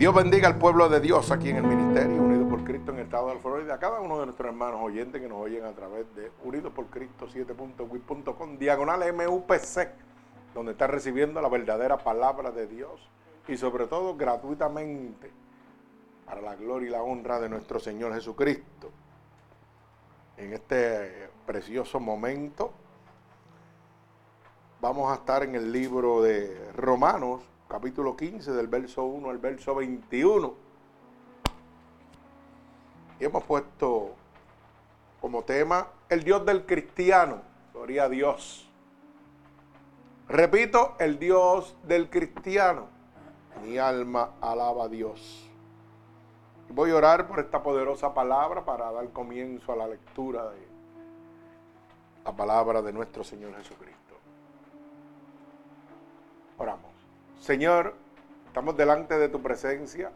Dios bendiga al pueblo de Dios aquí en el Ministerio Unido por Cristo en el estado de Florida. A cada uno de nuestros hermanos oyentes que nos oyen a través de Unido por Cristo 7.wit.com, diagonal MUPC, donde está recibiendo la verdadera palabra de Dios y sobre todo gratuitamente para la gloria y la honra de nuestro Señor Jesucristo. En este precioso momento vamos a estar en el libro de Romanos, capítulo 15, del verso 1 al verso 21. Y hemos puesto como tema el Dios del cristiano. Gloria a Dios. Repito, el Dios del cristiano. Mi alma alaba a Dios. Voy a orar por esta poderosa palabra para dar comienzo a la lectura de la palabra de nuestro Señor Jesucristo. Oramos. Señor, estamos delante de tu presencia,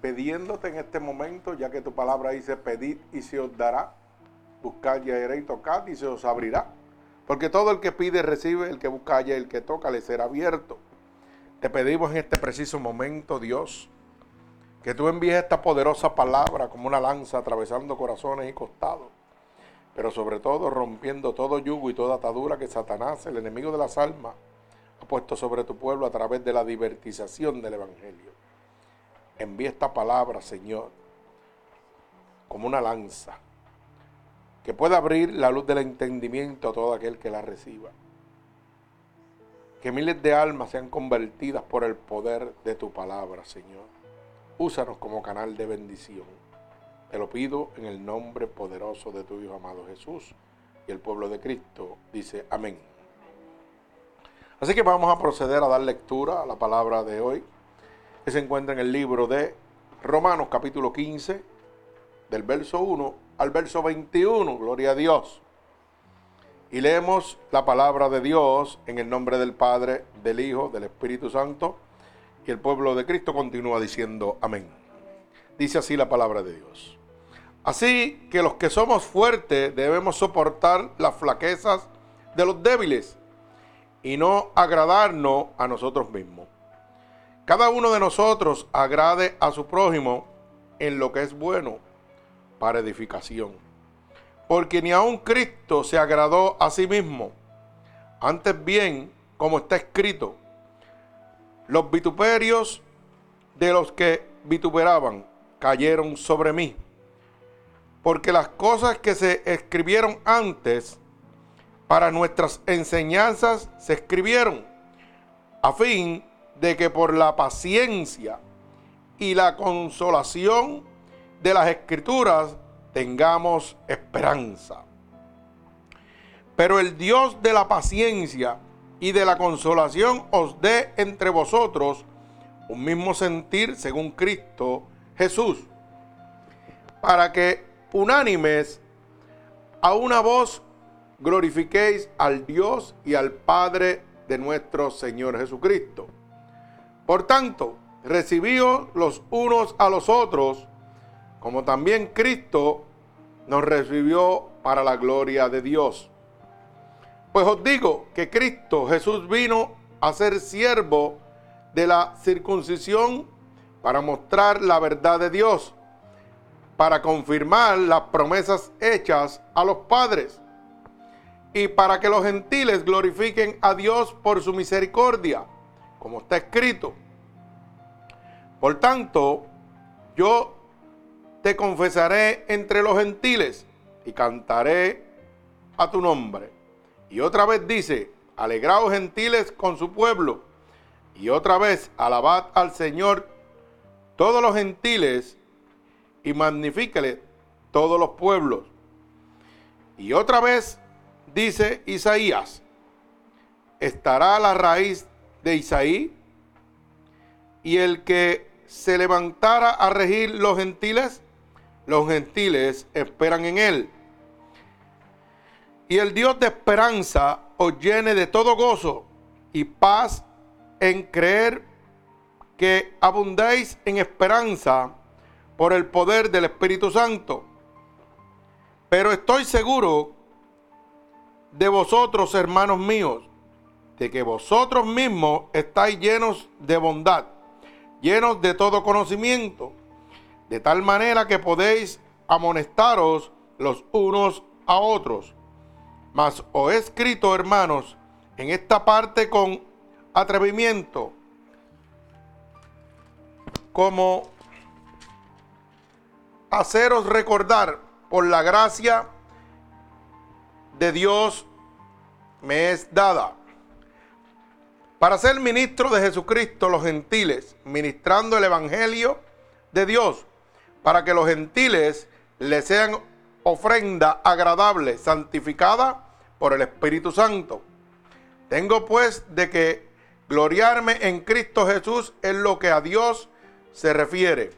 pidiéndote en este momento, ya que tu palabra dice, pedid y se os dará, buscad y haréis, tocad y se os abrirá. Porque todo el que pide recibe, el que busca y el que toca le será abierto. Te pedimos en este preciso momento, Dios, que tú envíes esta poderosa palabra como una lanza atravesando corazones y costados, pero sobre todo rompiendo todo yugo y toda atadura que Satanás, el enemigo de las almas, ha puesto sobre tu pueblo a través de la divertización del Evangelio. Envía esta palabra, Señor, como una lanza, que pueda abrir la luz del entendimiento a todo aquel que la reciba. Que miles de almas sean convertidas por el poder de tu palabra, Señor. Úsanos como canal de bendición. Te lo pido en el nombre poderoso de tu Hijo amado Jesús. Y el pueblo de Cristo dice amén. Así que vamos a proceder a dar lectura a la palabra de hoy, que se encuentra en el libro de Romanos capítulo 15, del verso 1 al verso 21, gloria a Dios. Y leemos la palabra de Dios en el nombre del Padre, del Hijo, del Espíritu Santo, y el pueblo de Cristo continúa diciendo amén. Dice así la palabra de Dios. Así que los que somos fuertes debemos soportar las flaquezas de los débiles y no agradarnos a nosotros mismos. Cada uno de nosotros agrade a su prójimo en lo que es bueno para edificación. Porque ni aun Cristo se agradó a sí mismo. Antes bien, como está escrito, los vituperios de los que vituperaban cayeron sobre mí. Porque las cosas que se escribieron antes para nuestras enseñanzas se escribieron, a fin de que por la paciencia y la consolación de las escrituras tengamos esperanza. Pero el Dios de la paciencia y de la consolación os dé entre vosotros un mismo sentir según Cristo Jesús, para que unánimes a una voz glorifiquéis al Dios y al Padre de nuestro Señor Jesucristo. Por tanto, recibíos los unos a los otros, como también Cristo nos recibió para la gloria de Dios. Pues os digo que Cristo Jesús vino a ser siervo de la circuncisión para mostrar la verdad de Dios, para confirmar las promesas hechas a los padres y para que los gentiles glorifiquen a Dios por su misericordia, como está escrito. Por tanto, yo te confesaré entre los gentiles y cantaré a tu nombre. Y otra vez dice, alegraos gentiles con su pueblo. Y otra vez, alabad al Señor todos los gentiles y magnifíquele todos los pueblos. Y otra vez, dice Isaías, estará la raíz de Isaí y el que se levantara a regir los gentiles, los gentiles esperan en él. Y el Dios de esperanza os llene de todo gozo y paz en creer que abundéis en esperanza por el poder del Espíritu Santo. Pero estoy seguro de vosotros, hermanos míos, de que vosotros mismos estáis llenos de bondad, llenos de todo conocimiento, de tal manera que podéis amonestaros los unos a otros. Mas os he escrito, hermanos, en esta parte con atrevimiento, como haceros recordar por la gracia de Dios me es dada para ser ministro de Jesucristo los gentiles, ministrando el Evangelio de Dios, para que los gentiles le sean ofrenda agradable, santificada por el Espíritu Santo. Tengo pues de que gloriarme en Cristo Jesús en lo que a Dios se refiere,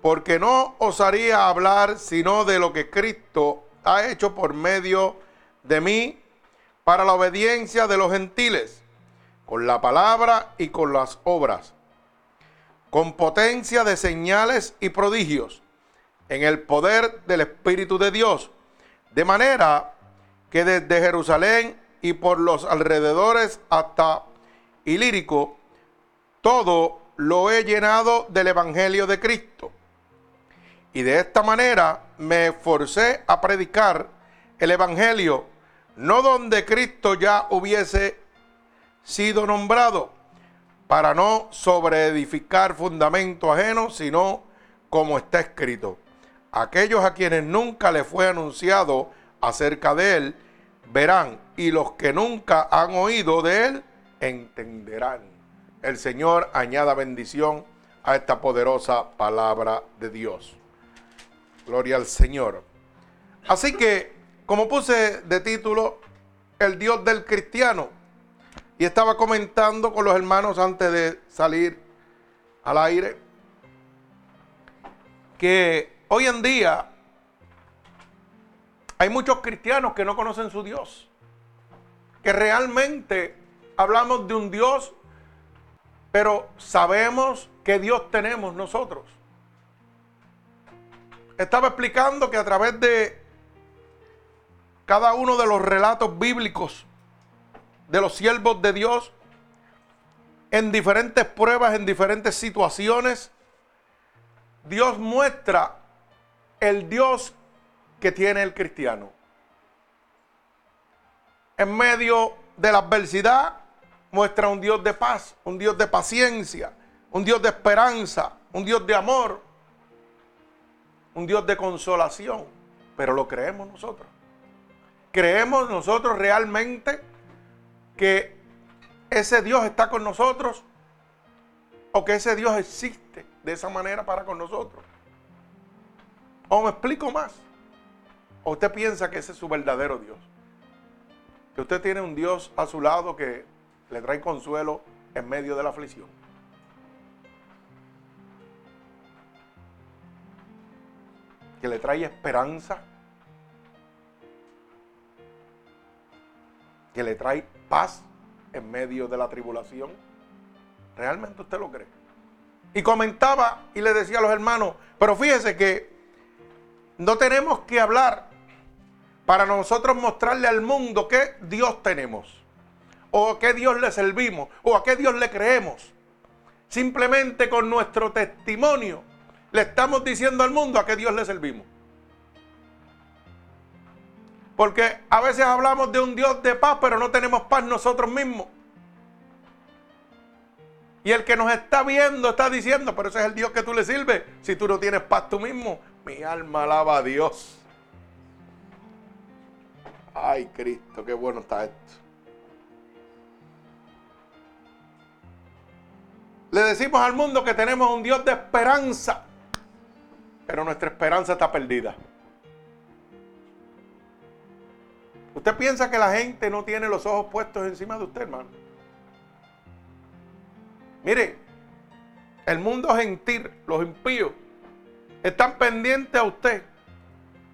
porque no osaría hablar sino de lo que Cristo ha hecho por medio de mí para la obediencia de los gentiles, con la palabra y con las obras, con potencia de señales y prodigios, en el poder del Espíritu de Dios, de manera que desde Jerusalén y por los alrededores hasta Ilírico, todo lo he llenado del Evangelio de Cristo. Y de esta manera me forcé a predicar el Evangelio, no donde Cristo ya hubiese sido nombrado, para no sobreedificar fundamento ajeno, sino como está escrito. Aquellos a quienes nunca le fue anunciado acerca de él, verán, y los que nunca han oído de él, entenderán. El Señor añada bendición a esta poderosa palabra de Dios. Gloria al Señor. Así que, como puse de título, el Dios del cristiano, y estaba comentando con los hermanos antes de salir al aire, que hoy en día hay muchos cristianos que no conocen su Dios, que realmente hablamos de un Dios, pero sabemos que Dios tenemos nosotros. Estaba explicando que a través de cada uno de los relatos bíblicos de los siervos de Dios, en diferentes pruebas, en diferentes situaciones, Dios muestra el Dios que tiene el cristiano. En medio de la adversidad, muestra un Dios de paz, un Dios de paciencia, un Dios de esperanza, un Dios de amor, un Dios de consolación. Pero lo creemos nosotros. ¿Creemos nosotros realmente que ese Dios está con nosotros o que ese Dios existe de esa manera para con nosotros? ¿O me explico más? ¿O usted piensa que ese es su verdadero Dios? Que usted tiene un Dios a su lado que le trae consuelo en medio de la aflicción. Que le trae esperanza. Que le trae paz en medio de la tribulación. ¿Realmente usted lo cree? Y comentaba y le decía a los hermanos, pero fíjese que no tenemos que hablar para nosotros mostrarle al mundo qué Dios tenemos o a qué Dios le servimos, o a qué Dios le creemos. Simplemente con nuestro testimonio le estamos diciendo al mundo a qué Dios le servimos. Porque a veces hablamos de un Dios de paz, pero no tenemos paz nosotros mismos. Y el que nos está viendo está diciendo, pero ese es el Dios que tú le sirves. Si tú no tienes paz tú mismo, mi alma alaba a Dios. Ay, Cristo, qué bueno está esto. Le decimos al mundo que tenemos un Dios de esperanza, pero nuestra esperanza está perdida. ¿Usted piensa que la gente no tiene los ojos puestos encima de usted, hermano? Mire, el mundo gentil, los impíos, están pendientes a usted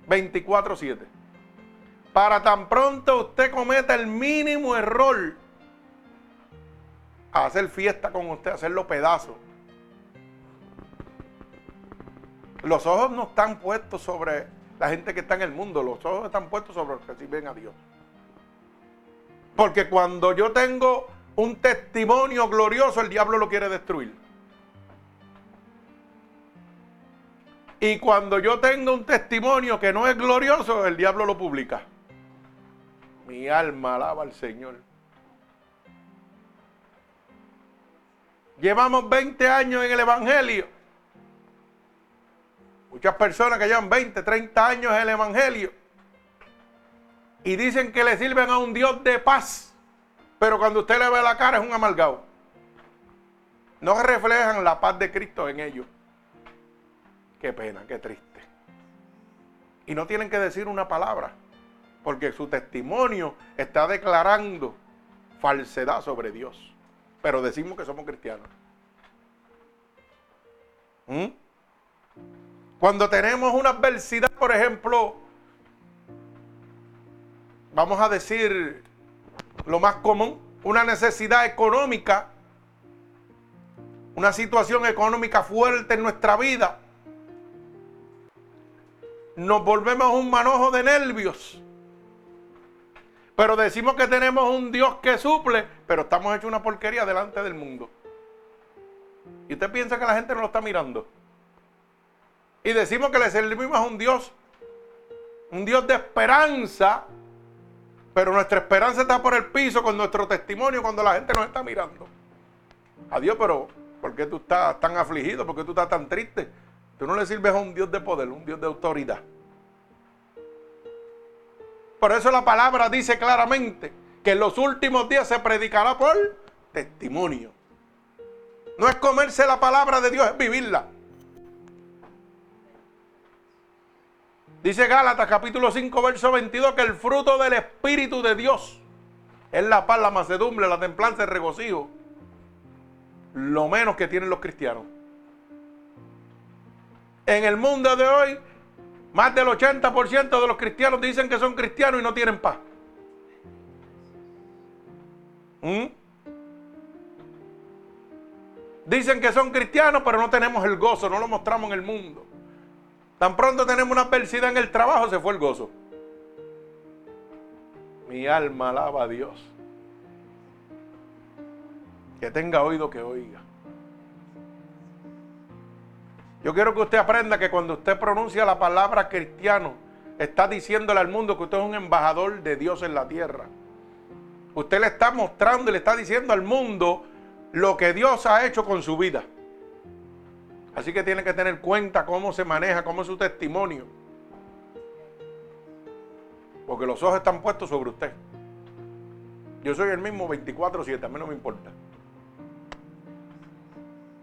24-7. Para tan pronto usted cometa el mínimo error, a hacer fiesta con usted, hacerlo pedazo. Los ojos no están puestos sobre la gente que está en el mundo, los ojos están puestos sobre los que sirven a Dios. Porque cuando yo tengo un testimonio glorioso, el diablo lo quiere destruir. Y cuando yo tengo un testimonio que no es glorioso, el diablo lo publica. Mi alma alaba al Señor. Llevamos 20 años en el Evangelio Muchas personas que llevan 20, 30 años en el Evangelio. Y dicen que le sirven a un Dios de paz. Pero cuando usted le ve la cara es un amargado. No reflejan la paz de Cristo en ellos. Qué pena, qué triste. Y no tienen que decir una palabra. Porque su testimonio está declarando falsedad sobre Dios pero decimos que somos cristianos. ¿Mm? Cuando tenemos una adversidad, por ejemplo, vamos a decir lo más común, una necesidad económica, una situación económica fuerte en nuestra vida, nos volvemos un manojo de nervios pero decimos que tenemos un Dios que suple, pero estamos hechos una porquería delante del mundo. Y usted piensa que la gente no lo está mirando. Y decimos que le servimos a un Dios, un Dios de esperanza, pero nuestra esperanza está por el piso con nuestro testimonio cuando la gente nos está mirando. Adiós, pero ¿por qué tú estás tan afligido? ¿Por qué tú estás tan triste? Tú no le sirves a un Dios de poder, un Dios de autoridad. Por eso la palabra dice claramente que en los últimos días se predicará por testimonio. No es comerse la palabra de Dios, es vivirla. Dice Gálatas capítulo 5, verso 22 que el fruto del Espíritu de Dios es la paz, la macedumbre, la templanza, el regocijo. Lo menos que tienen los cristianos. En el mundo de hoy más del 80% de los cristianos dicen que son cristianos y no tienen paz. ¿Mm? Dicen que son cristianos, pero no tenemos el gozo, no lo mostramos en el mundo. Tan pronto tenemos una adversidad en el trabajo, se fue el gozo. Mi alma alaba a Dios. Que tenga oído que oiga. Yo quiero que usted aprenda que cuando usted pronuncia la palabra cristiano, está diciéndole al mundo que usted es un embajador de Dios en la tierra. Usted le está mostrando y le está diciendo al mundo lo que Dios ha hecho con su vida. Así que tiene que tener cuenta cómo se maneja, cómo es su testimonio. Porque los ojos están puestos sobre usted. Yo soy el mismo 24-7, a mí no me importa.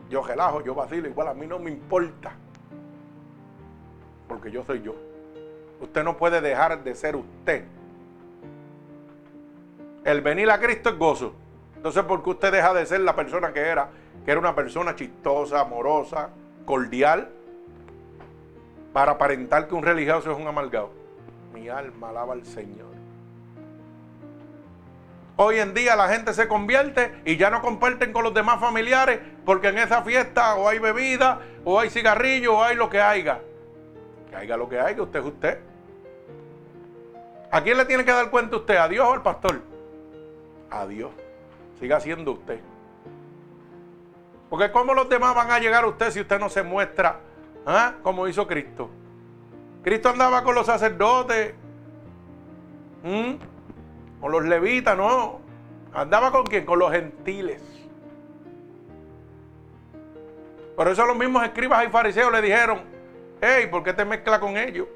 Yo relajo, yo vacilo, igual a mí no me importa. Porque yo soy yo. Usted no puede dejar de ser usted. El venir a Cristo es gozo. Entonces, ¿por qué usted deja de ser la persona que era? Que era una persona chistosa, amorosa, cordial, para aparentar que un religioso es un amargado. Mi alma alaba al Señor. Hoy en día la gente se convierte y ya no comparten con los demás familiares porque en esa fiesta o hay bebida o hay cigarrillo o hay lo que haya. Que haya lo que haya, usted es usted. ¿A quién le tiene que dar cuenta usted? ¿A Dios o al pastor? A Dios. Siga siendo usted. Porque ¿cómo los demás van a llegar a usted si usted no se muestra ¿ah? como hizo Cristo? Cristo andaba con los sacerdotes con los levitas, no. Andaba con quién? Con los gentiles. Por eso los mismos escribas y fariseos le dijeron, hey, ¿por qué te mezclas con ellos?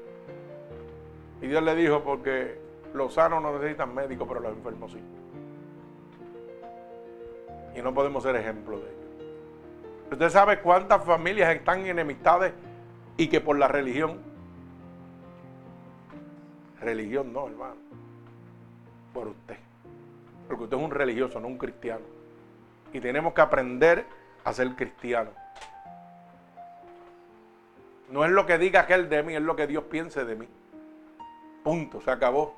Y Dios le dijo, porque los sanos no necesitan médicos, pero los enfermos sí. Y no podemos ser ejemplo de ellos. Usted sabe cuántas familias están en enemistades y que por la religión. Religión no, hermano por usted. Porque usted es un religioso, no un cristiano. Y tenemos que aprender a ser cristiano. No es lo que diga aquel de mí, es lo que Dios piense de mí. Punto, se acabó.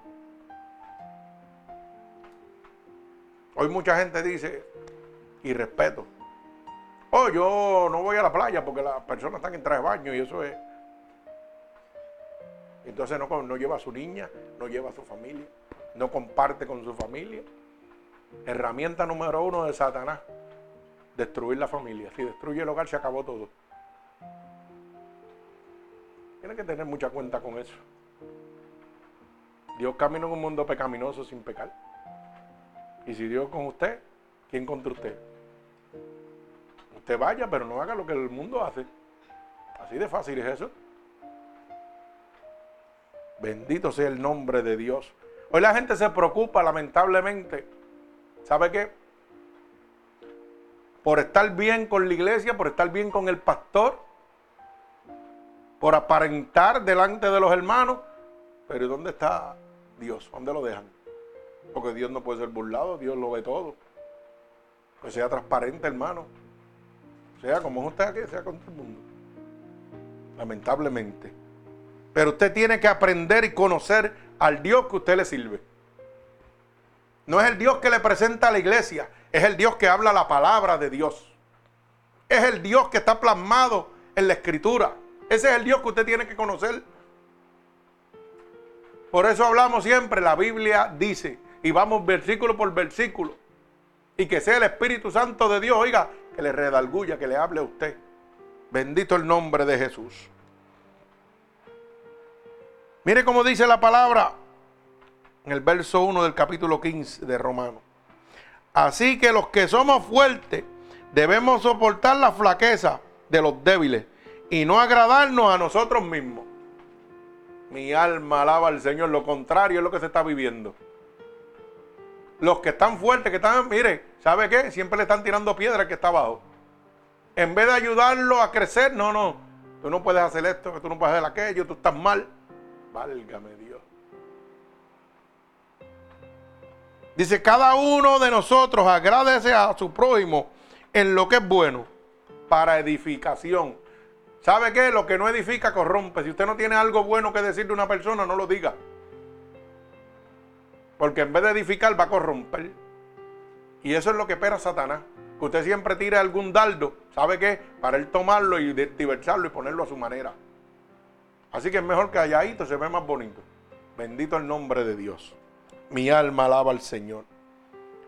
Hoy mucha gente dice, y respeto, oh, yo no voy a la playa porque las personas están en traje de baño y eso es. Entonces no, no lleva a su niña, no lleva a su familia no comparte con su familia. Herramienta número uno de Satanás, destruir la familia. Si destruye el hogar, se acabó todo. Tiene que tener mucha cuenta con eso. Dios camina en un mundo pecaminoso sin pecar. Y si Dios con usted, ¿quién contra usted? Usted vaya, pero no haga lo que el mundo hace. Así de fácil es eso. Bendito sea el nombre de Dios. Hoy la gente se preocupa, lamentablemente. ¿Sabe qué? Por estar bien con la iglesia, por estar bien con el pastor, por aparentar delante de los hermanos. Pero ¿dónde está Dios? ¿Dónde lo dejan? Porque Dios no puede ser burlado, Dios lo ve todo. Que sea transparente, hermano. Sea como usted aquí, sea con todo el mundo. Lamentablemente. Pero usted tiene que aprender y conocer al Dios que usted le sirve. No es el Dios que le presenta a la iglesia, es el Dios que habla la palabra de Dios. Es el Dios que está plasmado en la escritura. Ese es el Dios que usted tiene que conocer. Por eso hablamos siempre, la Biblia dice, y vamos versículo por versículo, y que sea el Espíritu Santo de Dios, oiga, que le redalguya, que le hable a usted. Bendito el nombre de Jesús. Mire cómo dice la palabra en el verso 1 del capítulo 15 de Romano. Así que los que somos fuertes debemos soportar la flaqueza de los débiles y no agradarnos a nosotros mismos. Mi alma alaba al Señor, lo contrario es lo que se está viviendo. Los que están fuertes, que están, mire, ¿sabe qué? Siempre le están tirando piedra que está abajo. En vez de ayudarlo a crecer, no, no, tú no puedes hacer esto, tú no puedes hacer aquello, tú estás mal. Válgame Dios. Dice, cada uno de nosotros agradece a su prójimo en lo que es bueno para edificación. ¿Sabe qué? Lo que no edifica corrompe. Si usted no tiene algo bueno que decir de una persona, no lo diga. Porque en vez de edificar va a corromper. Y eso es lo que espera Satanás. Que usted siempre tire algún dardo, ¿sabe qué? Para él tomarlo y diversarlo y ponerlo a su manera. Así que es mejor que calladito se ve más bonito. Bendito el nombre de Dios. Mi alma alaba al Señor.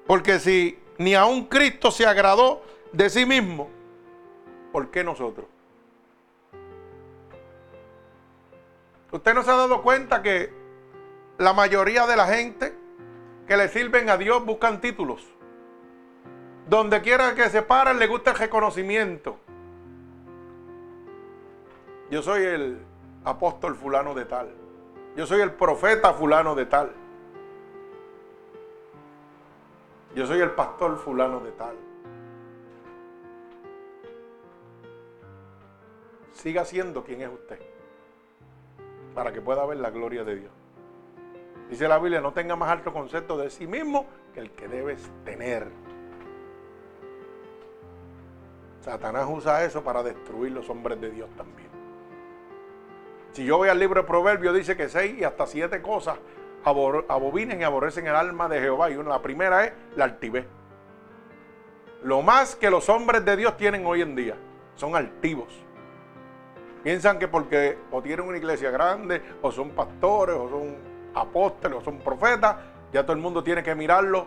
Porque si ni aun Cristo se agradó de sí mismo, ¿por qué nosotros? ¿Usted no se ha dado cuenta que la mayoría de la gente que le sirven a Dios buscan títulos? Donde quiera que se paren le gusta el reconocimiento. Yo soy el apóstol fulano de tal. Yo soy el profeta fulano de tal. Yo soy el pastor fulano de tal. Siga siendo quien es usted. Para que pueda ver la gloria de Dios. Dice la Biblia, no tenga más alto concepto de sí mismo que el que debes tener. Satanás usa eso para destruir los hombres de Dios también. Si yo voy al libro de Proverbios, dice que seis y hasta siete cosas abobinen y aborrecen el alma de Jehová. Y una, la primera es la altivez. Lo más que los hombres de Dios tienen hoy en día son altivos. Piensan que porque o tienen una iglesia grande, o son pastores, o son apóstoles, o son profetas, ya todo el mundo tiene que mirarlo.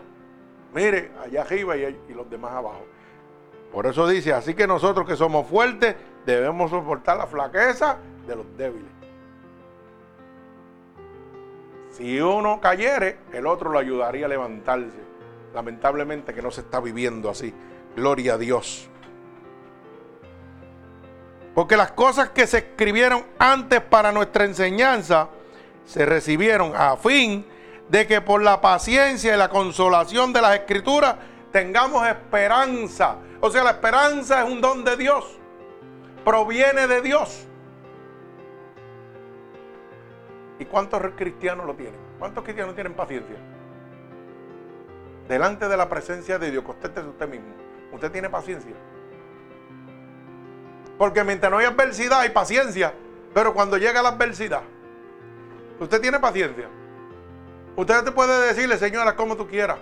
Mire, allá arriba y, los demás abajo. Por eso dice, así que nosotros que somos fuertes debemos soportar la flaqueza de los débiles. Si uno cayere, el otro lo ayudaría a levantarse. Lamentablemente que no se está viviendo así. Gloria a Dios. Porque las cosas que se escribieron antes para nuestra enseñanza se recibieron a fin de que por la paciencia y la consolación de las escrituras tengamos esperanza. O sea, la esperanza es un don de Dios. Proviene de Dios. ¿Y cuántos cristianos lo tienen? ¿Cuántos cristianos tienen paciencia? Delante de la presencia de Dios, contéstese usted mismo. ¿Usted tiene paciencia? Porque mientras no hay adversidad hay paciencia. Pero cuando llega la adversidad, usted tiene paciencia. Usted te puede decirle, señora, como tú quieras.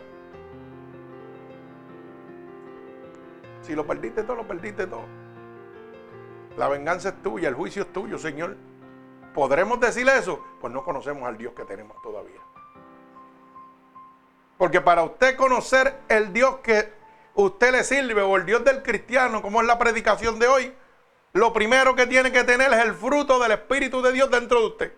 Si lo perdiste todo, lo perdiste todo. La venganza es tuya, el juicio es tuyo, Señor. ¿Podremos decir eso? Pues no conocemos al Dios que tenemos todavía. Porque para usted conocer el Dios que usted le sirve o el Dios del cristiano, como es la predicación de hoy, lo primero que tiene que tener es el fruto del Espíritu de Dios dentro de usted.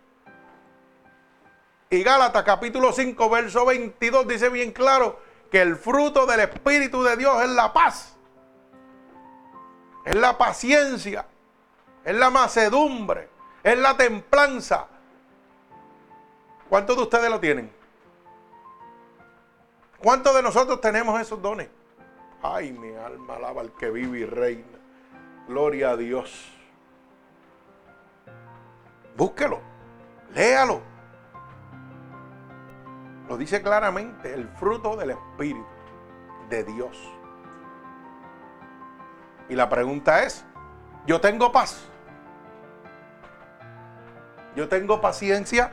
Y Gálatas capítulo 5, verso 22 dice bien claro que el fruto del Espíritu de Dios es la paz, es la paciencia, es la macedumbre, es la templanza. ¿Cuántos de ustedes lo tienen? ¿Cuántos de nosotros tenemos esos dones? Ay, mi alma alaba al que vive y reina. Gloria a Dios. Búsquelo, léalo. Lo dice claramente, el fruto del Espíritu de Dios. Y la pregunta es, ¿yo tengo paz? ¿Yo tengo paciencia?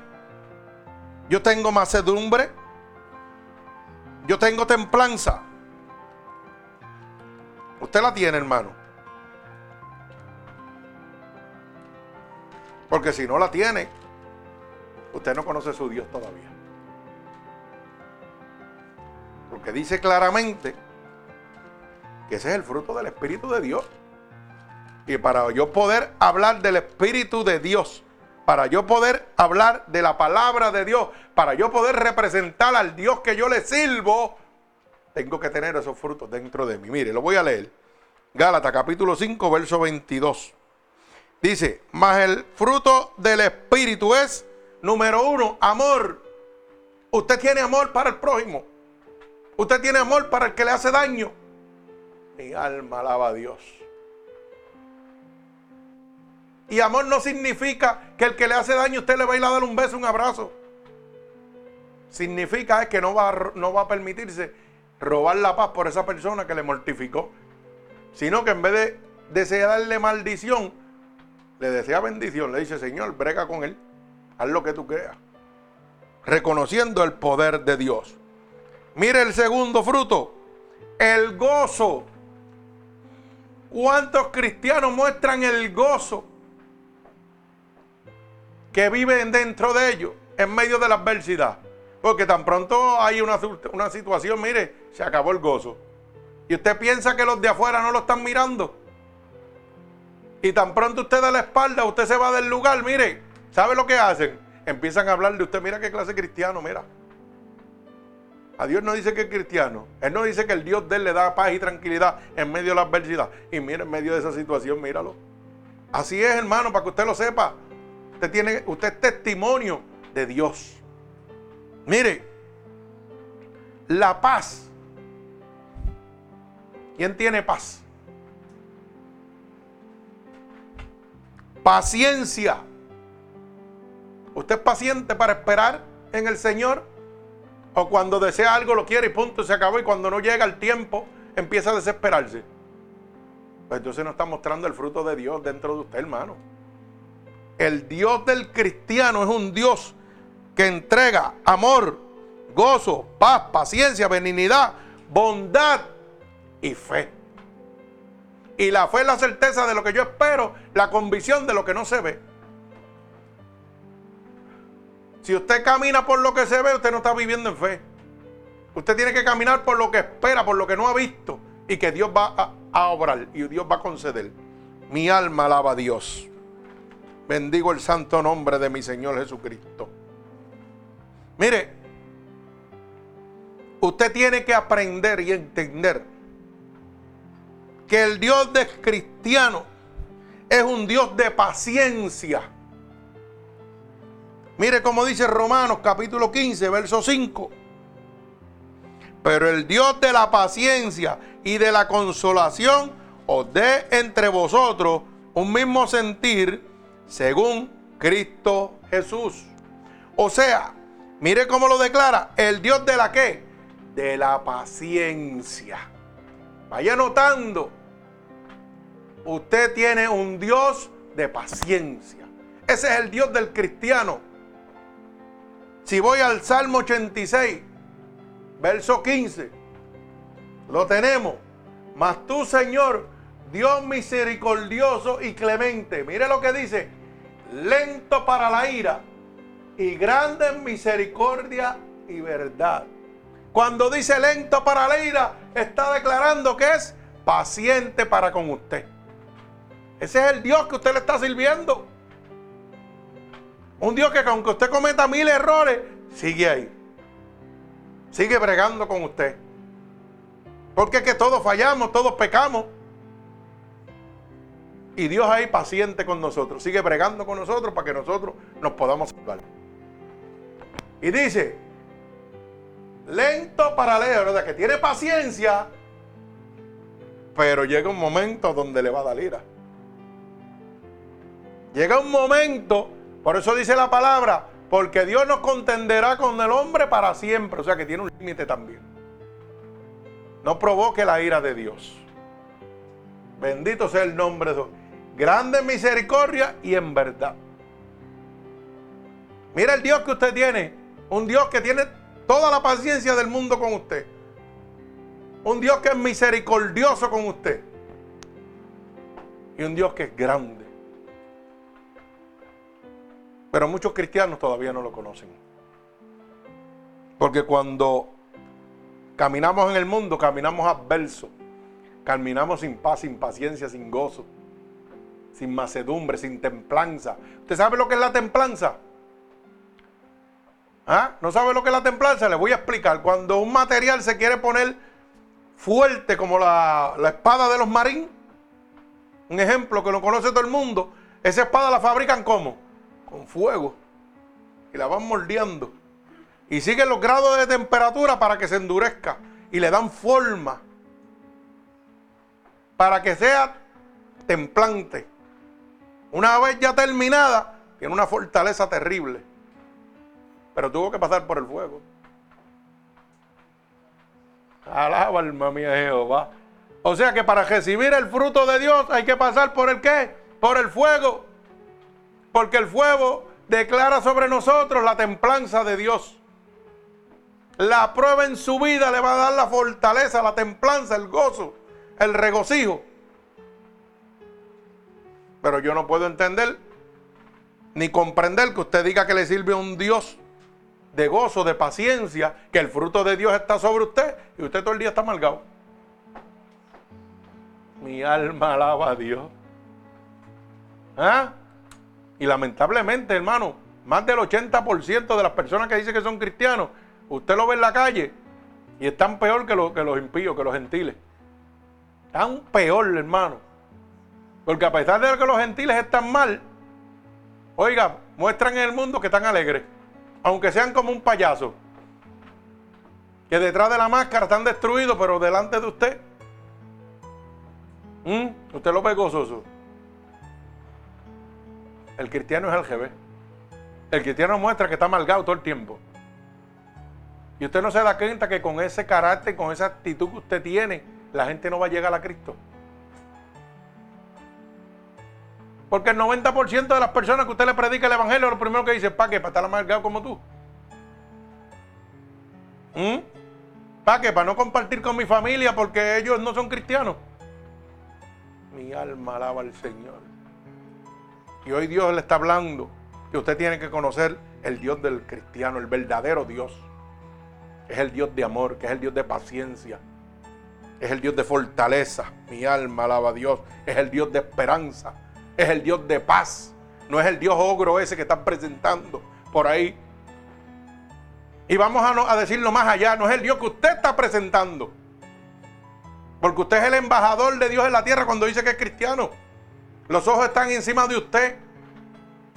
¿Yo tengo macedumbre? ¿Yo tengo templanza? Usted la tiene, hermano. Porque si no la tiene, usted no conoce a su Dios todavía. Porque dice claramente que ese es el fruto del Espíritu de Dios. Y para yo poder hablar del Espíritu de Dios, para yo poder hablar de la palabra de Dios, para yo poder representar al Dios que yo le sirvo, tengo que tener esos frutos dentro de mí. Mire, lo voy a leer. Gálatas capítulo 5, verso 22. Dice, más el fruto del Espíritu es, número uno, amor. Usted tiene amor para el prójimo. Usted tiene amor para el que le hace daño. Mi alma alaba a Dios. Y amor no significa que el que le hace daño usted le va a ir a dar un beso, un abrazo. Significa es que no va, no va a permitirse robar la paz por esa persona que le mortificó, sino que en vez de desearle maldición, le desea bendición, le dice, Señor, brega con él, haz lo que tú creas, reconociendo el poder de Dios. Mire el segundo fruto, el gozo. ¿Cuántos cristianos muestran el gozo que viven dentro de ellos en medio de la adversidad? Porque tan pronto hay una, una situación, mire, se acabó el gozo. Y usted piensa que los de afuera no lo están mirando. Y tan pronto usted da la espalda, usted se va del lugar, mire, ¿sabe lo que hacen? Empiezan a hablar de usted, mira qué clase cristiano, mira. A Dios no dice que es cristiano. Él no dice que el Dios de él le da paz y tranquilidad en medio de la adversidad. Y mire, en medio de esa situación, míralo. Así es, hermano, para que usted lo sepa. Usted, tiene, usted es testimonio de Dios. Mire, la paz. ¿Quién tiene paz? Paciencia. ¿Usted es paciente para esperar en el Señor? ¿O cuando desea algo lo quiere y punto, se acabó? Y cuando no llega el tiempo, empieza a desesperarse. Pues entonces no está mostrando el fruto de Dios dentro de usted, hermano. El Dios del cristiano es un Dios que entrega amor, gozo, paz, paciencia, benignidad, bondad y fe. Y la fe es la certeza de lo que yo espero, la convicción de lo que no se ve. Si usted camina por lo que se ve, usted no está viviendo en fe. Usted tiene que caminar por lo que espera, por lo que no ha visto y que Dios va a, obrar y Dios va a conceder. Mi alma alaba a Dios. Bendigo el santo nombre de mi Señor Jesucristo. Mire, usted tiene que aprender y entender que el Dios de cristiano es un Dios de paciencia. Mire cómo dice Romanos capítulo 15, verso 5. Pero el Dios de la paciencia y de la consolación os dé entre vosotros un mismo sentir según Cristo Jesús. O sea, Mire cómo lo declara. El Dios de la qué? De la paciencia. Vaya notando. Usted tiene un Dios de paciencia. Ese es el Dios del cristiano. Si voy al Salmo 86, verso 15, lo tenemos. Mas tú, Señor, Dios misericordioso y clemente. Mire lo que dice. Lento para la ira y grande en misericordia y verdad. Cuando dice lento para la ira, está declarando que es paciente para con usted. Ese es el Dios que usted le está sirviendo. Un Dios que aunque usted cometa mil errores, sigue ahí. Sigue bregando con usted. Porque es que todos fallamos, todos pecamos. Y Dios ahí paciente con nosotros, sigue bregando con nosotros para que nosotros nos podamos salvar. Y dice, lento para leer, sea que tiene paciencia, pero llega un momento donde le va a dar ira. Llega un momento, por eso dice la palabra, porque Dios nos contenderá con el hombre para siempre, o sea que tiene un límite también. No provoque la ira de Dios. Bendito sea el nombre de Dios grande misericordia y en verdad. Mira el Dios que usted tiene, un Dios que tiene toda la paciencia del mundo con usted. Un Dios que es misericordioso con usted. Y un Dios que es grande. Pero muchos cristianos todavía no lo conocen. Porque cuando caminamos en el mundo, caminamos adverso. Caminamos sin paz, sin paciencia, sin gozo sin macedumbre, sin templanza. ¿Usted sabe lo que es la templanza? ¿Ah? ¿No sabe lo que es la templanza? Le voy a explicar. Cuando un material se quiere poner fuerte como la, la espada de los marines, un ejemplo que lo conoce todo el mundo, esa espada la fabrican como? Con fuego. Y la van moldeando. Y siguen los grados de temperatura para que se endurezca. Y le dan forma. Para que sea templante. Una vez ya terminada, tiene una fortaleza terrible. Pero tuvo que pasar por el fuego. Alaba alma mía Jehová. O sea que para recibir el fruto de Dios hay que pasar por el qué? Por el fuego. Porque el fuego declara sobre nosotros la templanza de Dios. La prueba en su vida le va a dar la fortaleza, la templanza, el gozo, el regocijo. Pero yo no puedo entender ni comprender que usted diga que le sirve a un Dios de gozo, de paciencia, que el fruto de Dios está sobre usted y usted todo el día está amargado. Mi alma alaba a Dios. ¿Ah? Y lamentablemente, hermano, más del 80% de las personas que dicen que son cristianos, usted lo ve en la calle y están peor que, que los impíos, que los gentiles. Están peor, hermano. Porque a pesar de que los gentiles están mal, oiga, muestran en el mundo que están alegres. Aunque sean como un payaso. Que detrás de la máscara están destruidos, pero delante de usted, usted lo ve gozoso. El cristiano es el. El cristiano muestra que está amargado todo el tiempo. Y usted no se da cuenta que con ese carácter, con esa actitud que usted tiene, la gente no va a llegar a Cristo. Porque el 90% de las personas que usted le predica el evangelio, lo primero que dice, ¿para qué? Para estar amargado como tú. ¿Mm? ¿Para qué? Para no compartir con mi familia porque ellos no son cristianos. Mi alma alaba al Señor. Y hoy Dios le está hablando que usted tiene que conocer el Dios del cristiano, el verdadero Dios. Es el Dios de amor, que es el Dios de paciencia. Es el Dios de fortaleza. Mi alma alaba a Dios. Es el Dios de esperanza es el Dios de paz. No es el Dios ogro ese que están presentando por ahí. Y vamos a, a decirlo más allá, no es el Dios que usted está presentando. Porque usted es el embajador de Dios en la tierra cuando dice que es cristiano. Los ojos están encima de usted.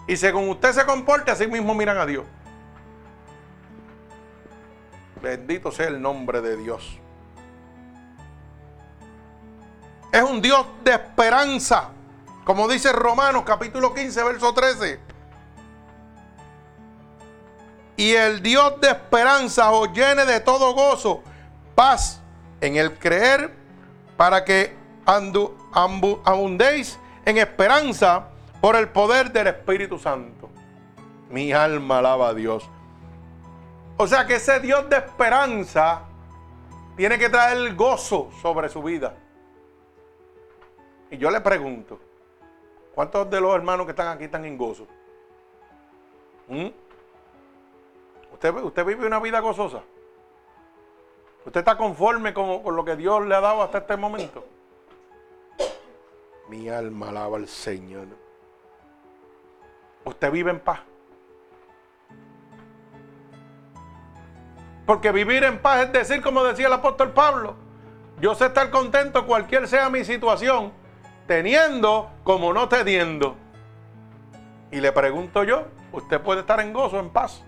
Y según usted se comporte, así mismo miran a Dios. Bendito sea el nombre de Dios. Es un Dios de esperanza. Como dice Romanos capítulo 15, verso 13. Y el Dios de esperanza os llene de todo gozo, paz en el creer, para que abundéis en esperanza por el poder del Espíritu Santo. Mi alma alaba a Dios. O sea que ese Dios de esperanza tiene que traer gozo sobre su vida. Y yo le pregunto, ¿Cuántos de los hermanos que están aquí están en gozo? ¿Mm? ¿Usted, ¿Usted vive una vida gozosa? ¿Usted está conforme con, lo que Dios le ha dado hasta este momento? Mi alma alaba al Señor. Usted vive en paz. Porque vivir en paz es decir, como decía el apóstol Pablo, yo sé estar contento cualquier sea mi situación, teniendo como no teniendo. Y le pregunto yo, ¿usted puede estar en gozo, en paz?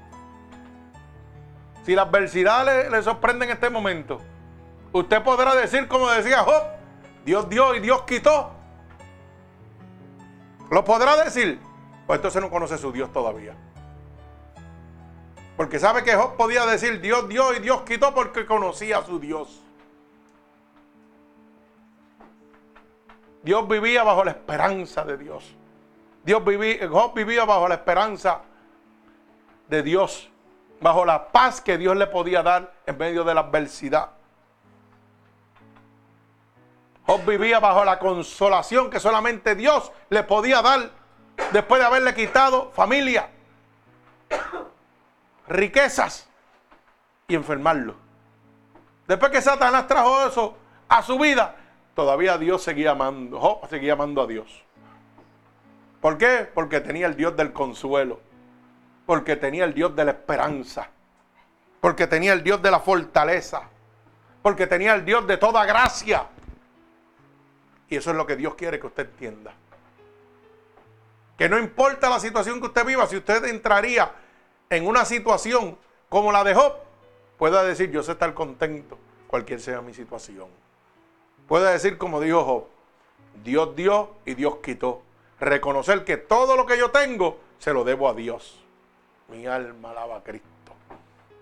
Si la adversidad le, le sorprende en este momento, usted podrá decir, como decía Job, Dios dio y Dios quitó. ¿Lo podrá decir? Pues entonces no conoce su Dios todavía. Porque sabe que Job podía decir Dios dio y Dios quitó porque conocía a su Dios. Dios vivía bajo la esperanza de Dios. Dios vivía, Job vivía bajo la esperanza de Dios, bajo la paz que Dios le podía dar en medio de la adversidad. Job vivía bajo la consolación que solamente Dios le podía dar después de haberle quitado familia, riquezas y enfermarlo. Después que Satanás trajo eso a su vida, todavía Dios seguía amando, Job seguía amando a Dios. ¿Por qué? Porque tenía el Dios del consuelo, porque tenía el Dios de la esperanza, porque tenía el Dios de la fortaleza, porque tenía el Dios de toda gracia. Y eso es lo que Dios quiere que usted entienda. Que no importa la situación que usted viva, si usted entraría en una situación como la de Job, pueda decir, yo sé estar contento, cualquier sea mi situación. Puede decir como dijo Job, Dios dio y Dios quitó. Reconocer que todo lo que yo tengo se lo debo a Dios. Mi alma alaba a Cristo.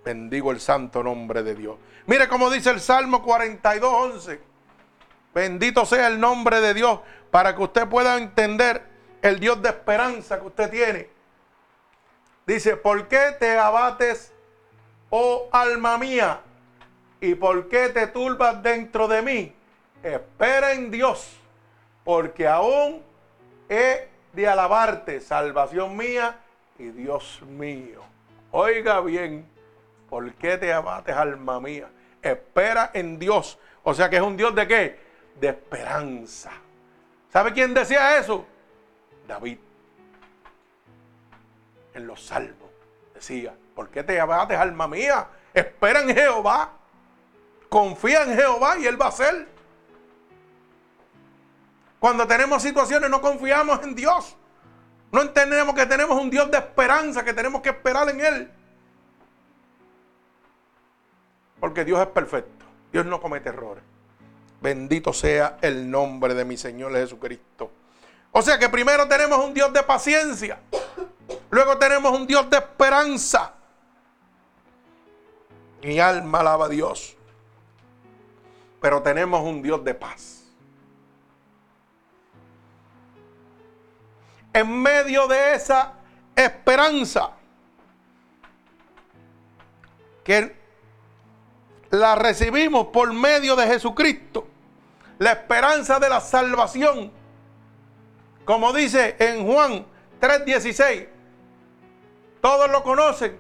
Bendigo el santo nombre de Dios. Mire cómo dice el Salmo 42, 11. Bendito sea el nombre de Dios para que usted pueda entender el Dios de esperanza que usted tiene. Dice, ¿por qué te abates, oh alma mía? ¿Y por qué te turbas dentro de mí? Espera en Dios, porque aún he de alabarte, salvación mía y Dios mío. Oiga bien, ¿por qué te abates, alma mía? Espera en Dios. O sea que es un Dios de qué? De esperanza. ¿Sabe quién decía eso? David en los salmos. Decía, ¿por qué te abates, alma mía? Espera en Jehová. Confía en Jehová y Él va a hacer. Cuando tenemos situaciones no confiamos en Dios. No entendemos que tenemos un Dios de esperanza, que tenemos que esperar en Él. Porque Dios es perfecto. Dios no comete errores. Bendito sea el nombre de mi Señor Jesucristo. O sea que primero tenemos un Dios de paciencia. Luego tenemos un Dios de esperanza. Mi alma alaba a Dios. Pero tenemos un Dios de paz. En medio de esa esperanza que la recibimos por medio de Jesucristo, la esperanza de la salvación, como dice en Juan 3:16, todos lo conocen.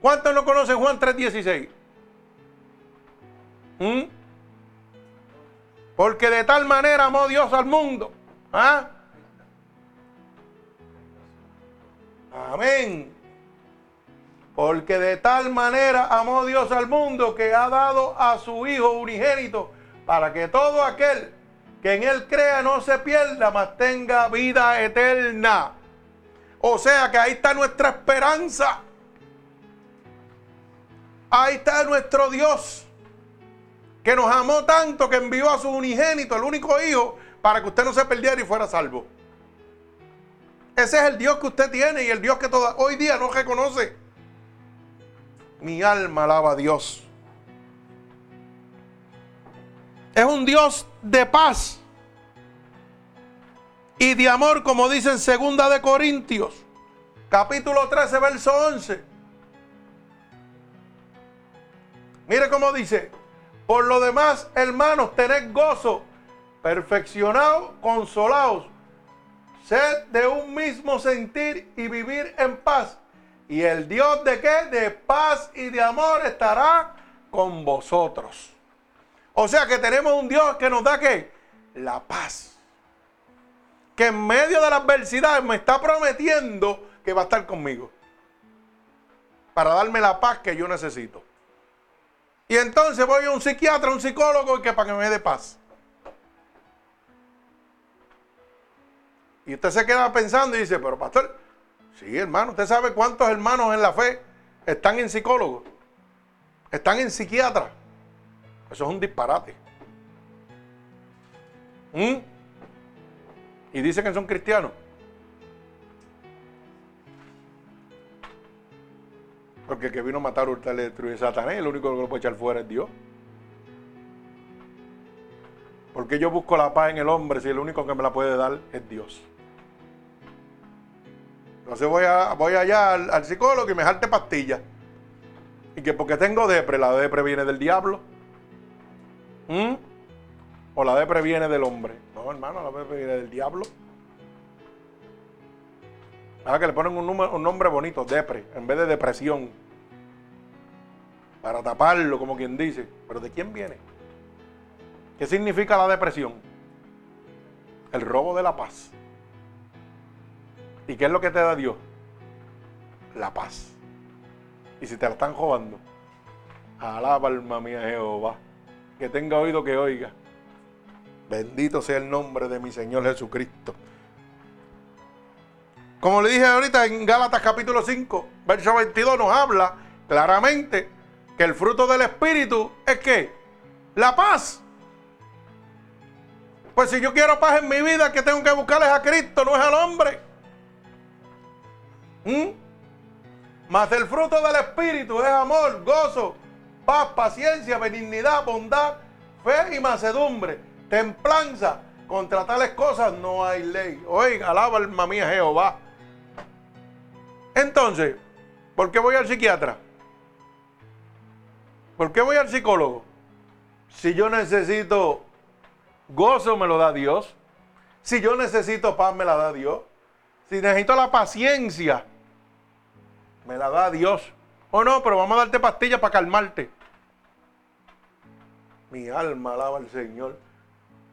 ¿Cuántos lo conocen Juan 3:16? ¿Mm? Porque de tal manera amó Dios al mundo. ¿Ah? Amén. Porque de tal manera amó Dios al mundo que ha dado a su Hijo unigénito para que todo aquel que en Él crea no se pierda, mas tenga vida eterna. O sea que ahí está nuestra esperanza. Ahí está nuestro Dios, que nos amó tanto que envió a su unigénito, el único hijo, para que usted no se perdiera y fuera salvo. Ese es el Dios que usted tiene y el Dios que hoy día no reconoce. Mi alma alaba a Dios. Es un Dios de paz y de amor, como dice en segunda de Corintios, capítulo 13, verso 11. Mire cómo dice, por lo demás, hermanos, tened gozo, perfeccionados, consolados, sed de un mismo sentir y vivir en paz. Y el Dios de qué? De paz y de amor estará con vosotros. O sea que tenemos un Dios que nos da qué? la paz. Que en medio de la adversidad me está prometiendo que va a estar conmigo. Para darme la paz que yo necesito. Y entonces voy a un psiquiatra, un psicólogo, que para que me dé paz. Y usted se queda pensando y dice, pero pastor, sí hermano, usted sabe cuántos hermanos en la fe están en psicólogos, están en psiquiatra. Eso es un disparate. ¿Mm? Y dicen que son cristianos. Porque el que vino a matar, hurtar, destruir Satanás, el único que lo puede echar fuera es Dios. Porque yo busco la paz en el hombre si el único que me la puede dar es Dios? Entonces voy, a, voy allá al, psicólogo y me jarte pastillas. Y que porque tengo depre, la depre viene del diablo. ¿Mm? O la depre viene del hombre. No, hermano, la depre viene del diablo. Ah, que le ponen un, un nombre bonito, depre, en vez de depresión. Para taparlo, como quien dice. Pero ¿de quién viene? ¿Qué significa la depresión? El robo de la paz. ¿Y qué es lo que te da Dios? La paz. Y si te la están robando, alaba alma mía Jehová. Que tenga oído que oiga. Bendito sea el nombre de mi Señor Jesucristo. Como le dije ahorita en Gálatas capítulo 5, verso 22 nos habla claramente que el fruto del Espíritu es que la paz. Pues si yo quiero paz en mi vida, que tengo que buscarles a Cristo, no es al hombre. ¿Mm? Mas el fruto del Espíritu es amor, gozo, paz, paciencia, benignidad, bondad, fe y macedumbre, templanza. Contra tales cosas no hay ley. Oiga, alaba alma mía Jehová. Entonces, ¿por qué voy al psiquiatra? ¿Por qué voy al psicólogo? Si yo necesito gozo, me lo da Dios. Si yo necesito paz, me la da Dios. Si necesito la paciencia, me la da Dios. O no, pero vamos a darte pastillas para calmarte. Mi alma alaba al Señor.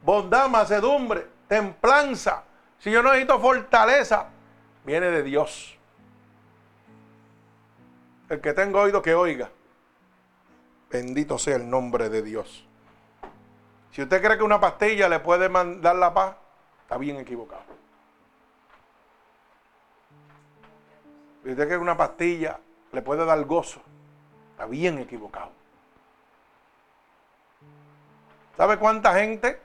Bondad, macedumbre, templanza. Si yo necesito fortaleza, viene de Dios. El que tenga oído que oiga. Bendito sea el nombre de Dios. Si usted cree que una pastilla le puede dar la paz, está bien equivocado. Si usted cree que una pastilla le puede dar gozo, está bien equivocado. ¿Sabe cuánta gente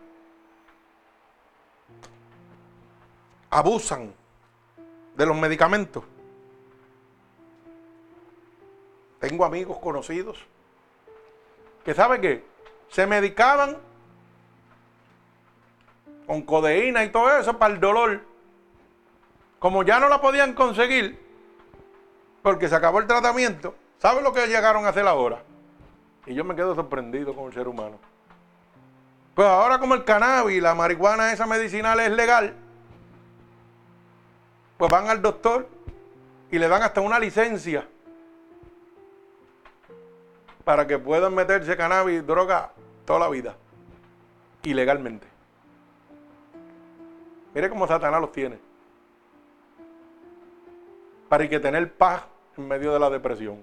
abusan de los medicamentos? Tengo amigos conocidos que sabe que se medicaban con codeína y todo eso para el dolor. Como ya no la podían conseguir, porque se acabó el tratamiento, ¿sabe lo que llegaron a hacer ahora? Y yo me quedo sorprendido con el ser humano. Pues ahora como el cannabis, la marihuana esa medicinal es legal, pues van al doctor y le dan hasta una licencia para que puedan meterse cannabis, droga, toda la vida, ilegalmente. Mire cómo Satanás los tiene. Para que tener paz en medio de la depresión.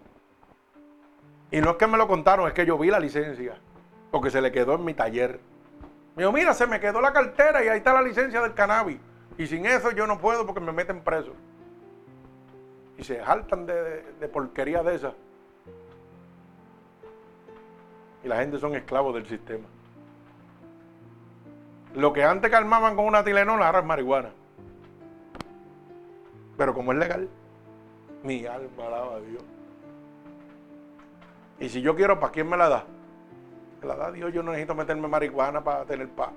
Y no es que me lo contaron, es que yo vi la licencia, porque se le quedó en mi taller. Me dijo, mira, se me quedó la cartera y ahí está la licencia del cannabis. Y sin eso yo no puedo porque me meten preso. Y se jaltan de, de porquería de esas. Y la gente son esclavos del sistema. Lo que antes calmaban con una tilenona ahora es marihuana. Pero como es legal, mi alma alaba a Dios. Y si yo quiero, ¿para quién me la da? Me la da Dios. Yo no necesito meterme marihuana para tener paz.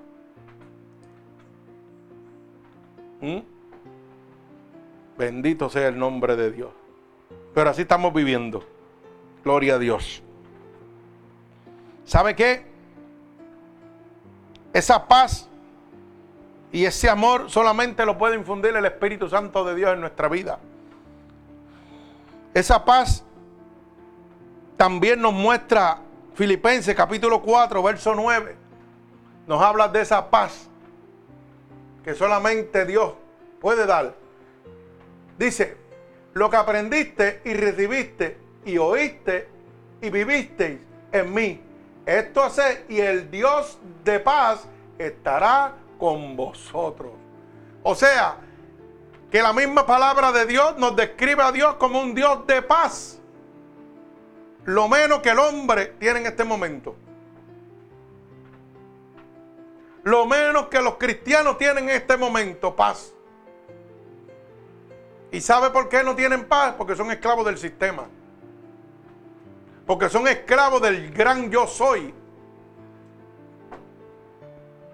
¿Mm? Bendito sea el nombre de Dios. Pero así estamos viviendo. Gloria a Dios. ¿Sabe qué? Esa paz y ese amor solamente lo puede infundir el Espíritu Santo de Dios en nuestra vida. Esa paz también nos muestra Filipenses capítulo 4, verso 9. Nos habla de esa paz que solamente Dios puede dar. Dice, lo que aprendiste y recibiste y oíste y vivisteis en mí. Esto hace y el Dios de paz estará con vosotros. O sea, que la misma palabra de Dios nos describe a Dios como un Dios de paz. Lo menos que el hombre tiene en este momento. Lo menos que los cristianos tienen en este momento, paz. ¿Y sabe por qué no tienen paz? Porque son esclavos del sistema. Porque son esclavos del gran yo soy.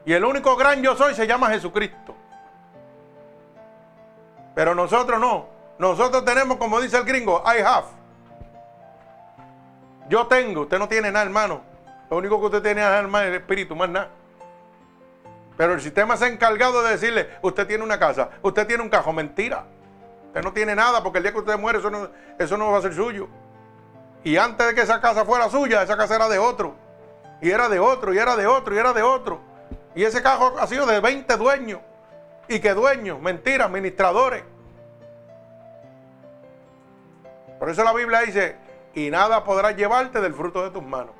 Y el único gran yo soy se llama Jesucristo. Pero nosotros no. Nosotros tenemos, como dice el gringo, I have. Yo tengo, usted no tiene nada, hermano. Lo único que usted tiene es el espíritu, más nada. Pero el sistema se ha encargado de decirle, usted tiene una casa, usted tiene un cajón. Mentira. Usted no tiene nada porque el día que usted muere eso no, eso no va a ser suyo. Y antes de que esa casa fuera suya, esa casa era de otro. Y era de otro, y era de otro, y era de otro. Y ese cajón ha sido de 20 dueños. ¿Y qué dueños? Mentira, administradores. Por eso la Biblia dice, y nada podrás llevarte del fruto de tus manos.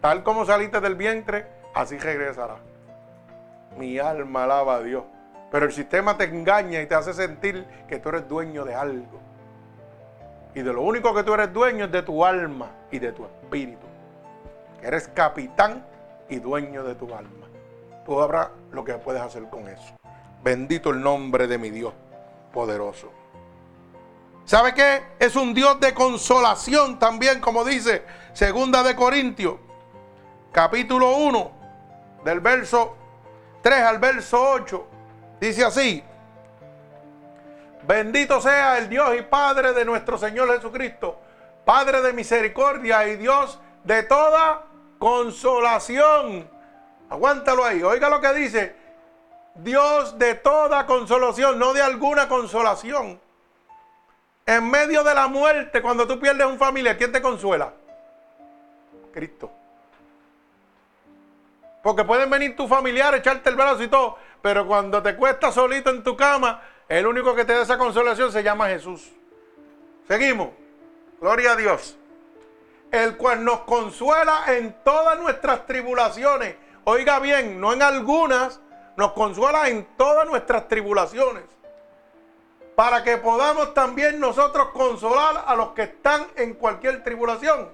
Tal como saliste del vientre, así regresarás. Mi alma alaba a Dios. Pero el sistema te engaña y te hace sentir que tú eres dueño de algo. Y de lo único que tú eres dueño es de tu alma y de tu espíritu. Eres capitán y dueño de tu alma. Tú habrás lo que puedes hacer con eso. Bendito el nombre de mi Dios poderoso. ¿Sabe qué? Es un Dios de consolación también, como dice Segunda de Corintios, capítulo 1, del verso 3 al verso 8. Dice así, bendito sea el Dios y Padre de nuestro Señor Jesucristo, Padre de misericordia y Dios de toda consolación. Aguántalo ahí, oiga lo que dice, Dios de toda consolación, no de alguna consolación. En medio de la muerte, cuando tú pierdes un familia, ¿quién te consuela? Cristo. Porque pueden venir tus familiares, echarte el brazo y todo, pero cuando te cuestas solito en tu cama, el único que te da esa consolación se llama Jesús. Seguimos. Gloria a Dios. El cual nos consuela en todas nuestras tribulaciones. Oiga bien, no en algunas, nos consuela en todas nuestras tribulaciones. Para que podamos también nosotros consolar a los que están en cualquier tribulación.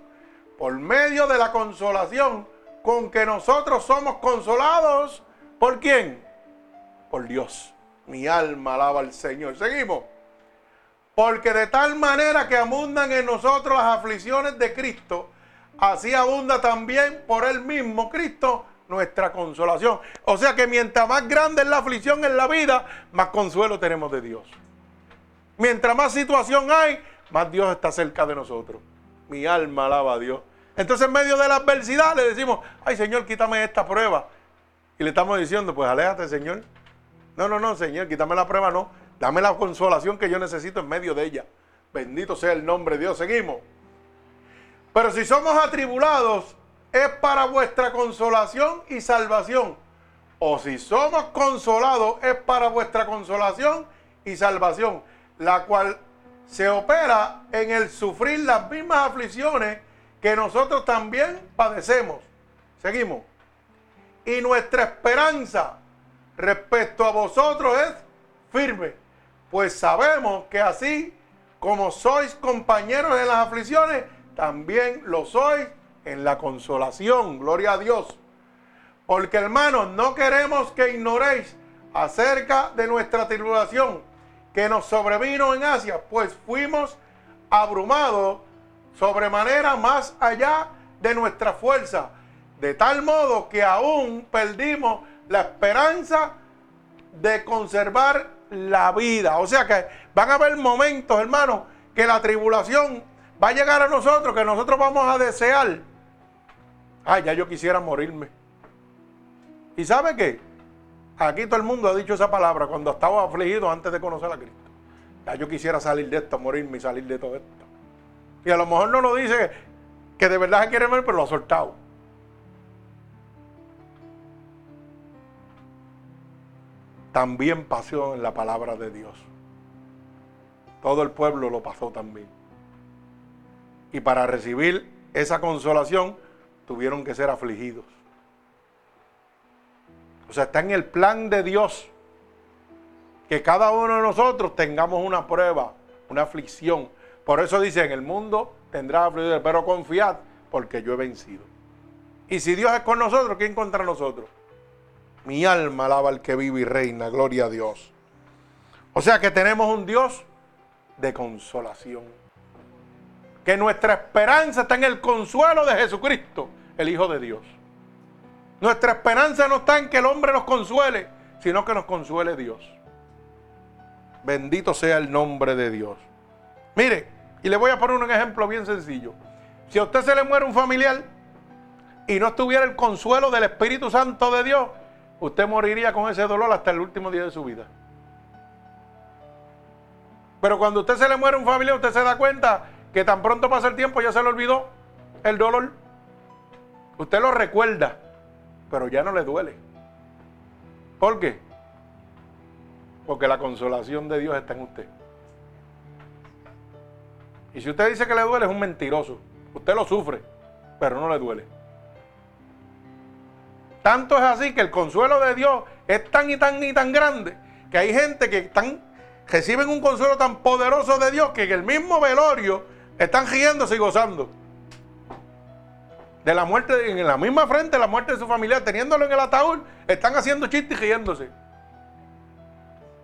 Por medio de la consolación con que nosotros somos consolados. ¿Por quién? Por Dios. Mi alma alaba al Señor. Seguimos. Porque de tal manera que abundan en nosotros las aflicciones de Cristo, así abunda también por Él mismo, Cristo, nuestra consolación. O sea que mientras más grande es la aflicción en la vida, más consuelo tenemos de Dios. Mientras más situación hay, más Dios está cerca de nosotros. Mi alma alaba a Dios. Entonces en medio de la adversidad le decimos, ay Señor, quítame esta prueba. Y le estamos diciendo, pues aléjate Señor. No, no, no, Señor, quítame la prueba, no. Dame la consolación que yo necesito en medio de ella. Bendito sea el nombre de Dios. Seguimos. Pero si somos atribulados, es para vuestra consolación y salvación. O si somos consolados, es para vuestra consolación y salvación. La cual se opera en el sufrir las mismas aflicciones que nosotros también padecemos. Seguimos. Y nuestra esperanza respecto a vosotros es firme, pues sabemos que así como sois compañeros en las aflicciones, también lo sois en la consolación. Gloria a Dios. Porque hermanos, no queremos que ignoréis acerca de nuestra tribulación que nos sobrevino en Asia, pues fuimos abrumados sobremanera más allá de nuestra fuerza, de tal modo que aún perdimos la esperanza de conservar la vida. O sea que van a haber momentos, hermanos, que la tribulación va a llegar a nosotros, que nosotros vamos a desear. Ay, ya yo quisiera morirme. ¿Y sabe qué? Aquí todo el mundo ha dicho esa palabra cuando estaba afligido antes de conocer a Cristo. Ya yo quisiera salir de esto, morirme y salir de todo esto. Y a lo mejor no lo dice que de verdad se quiere ver, pero lo ha soltado. también pasó en la palabra de Dios. Todo el pueblo lo pasó también. Y para recibir esa consolación tuvieron que ser afligidos. O sea, está en el plan de Dios que cada uno de nosotros tengamos una prueba, una aflicción. Por eso dice, en el mundo tendrá aflicción, pero confiad porque yo he vencido. Y si Dios es con nosotros, ¿quién contra nosotros? Mi alma alaba al que vive y reina, gloria a Dios. O sea que tenemos un Dios de consolación. Que nuestra esperanza está en el consuelo de Jesucristo, el Hijo de Dios. Nuestra esperanza no está en que el hombre nos consuele, sino que nos consuele Dios. Bendito sea el nombre de Dios. Mire, y le voy a poner un ejemplo bien sencillo. Si a usted se le muere un familiar y no estuviera el consuelo del Espíritu Santo de Dios, usted moriría con ese dolor hasta el último día de su vida. Pero cuando a usted se le muere un familiar, usted se da cuenta que tan pronto pasa el tiempo ya se le olvidó el dolor. Usted lo recuerda, pero ya no le duele. ¿Por qué? Porque la consolación de Dios está en usted. Y si usted dice que le duele, es un mentiroso. Usted lo sufre, pero no le duele. Tanto es así que el consuelo de Dios es tan y tan y tan grande que hay gente que están, reciben un consuelo tan poderoso de Dios que en el mismo velorio están riéndose y gozando. De la muerte, en la misma frente, la muerte de su familia, teniéndolo en el ataúd, están haciendo chistes y riéndose.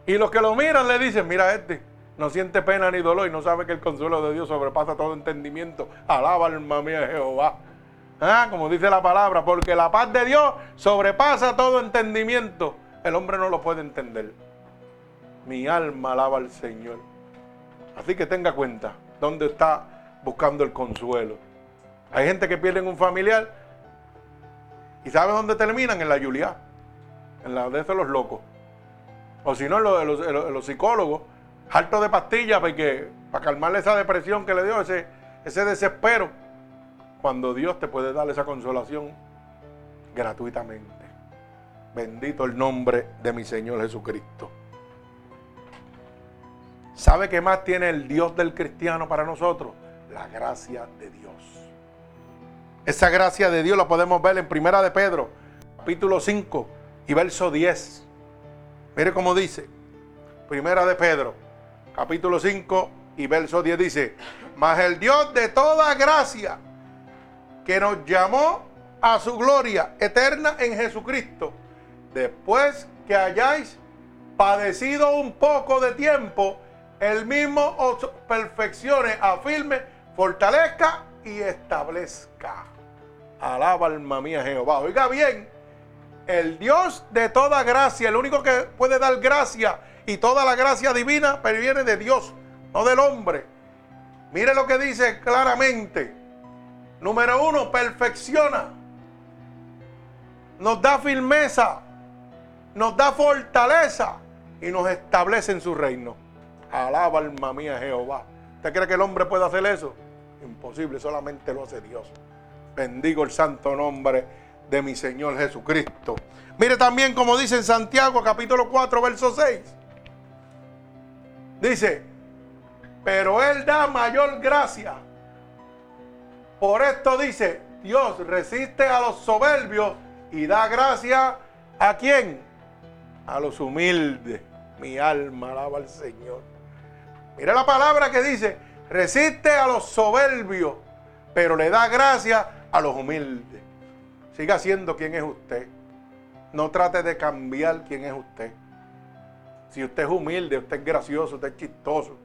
Y los que lo miran le dicen, mira este, no siente pena ni dolor y no sabe que el consuelo de Dios sobrepasa todo entendimiento. Alaba alma mía Jehová. Ah, como dice la palabra, porque la paz de Dios sobrepasa todo entendimiento. El hombre no lo puede entender. Mi alma alaba al Señor. Así que tenga cuenta dónde está buscando el consuelo. Hay gente que pierde un familiar y ¿sabe dónde terminan? En la Julia, en la de esos los locos. O si no, los, los, psicólogos, hartos de pastillas porque, para calmarle esa depresión que le dio, ese, ese desespero, cuando Dios te puede dar esa consolación gratuitamente. Bendito el nombre de mi Señor Jesucristo. ¿Sabe qué más tiene el Dios del cristiano para nosotros? La gracia de Dios. Esa gracia de Dios la podemos ver en Primera de Pedro, capítulo 5 y verso 10. Mire cómo dice. Primera de Pedro, capítulo 5 y verso 10 dice, mas el Dios de toda gracia, que nos llamó a su gloria eterna en Jesucristo, después que hayáis padecido un poco de tiempo, el mismo os perfeccione, afirme, fortalezca y establezca. Alaba alma mía Jehová. Oiga bien, el Dios de toda gracia, el único que puede dar gracia y toda la gracia divina viene de Dios, no del hombre. Mire lo que dice claramente. Número uno, perfecciona. Nos da firmeza, nos da fortaleza y nos establece en su reino. Alaba alma mía Jehová. ¿Usted cree que el hombre puede hacer eso? Imposible, solamente lo hace Dios. Bendigo el santo nombre de mi Señor Jesucristo. Mire también como dice en Santiago capítulo 4 verso 6. Dice, pero Él da mayor gracia. Por esto dice, Dios resiste a los soberbios y da gracia a quién? A los humildes. Mi alma alaba al Señor. Mire la palabra que dice, resiste a los soberbios, pero le da gracia a los humildes. Siga siendo quien es usted. No trate de cambiar quién es usted. Si usted es humilde, usted es gracioso, usted es chistoso,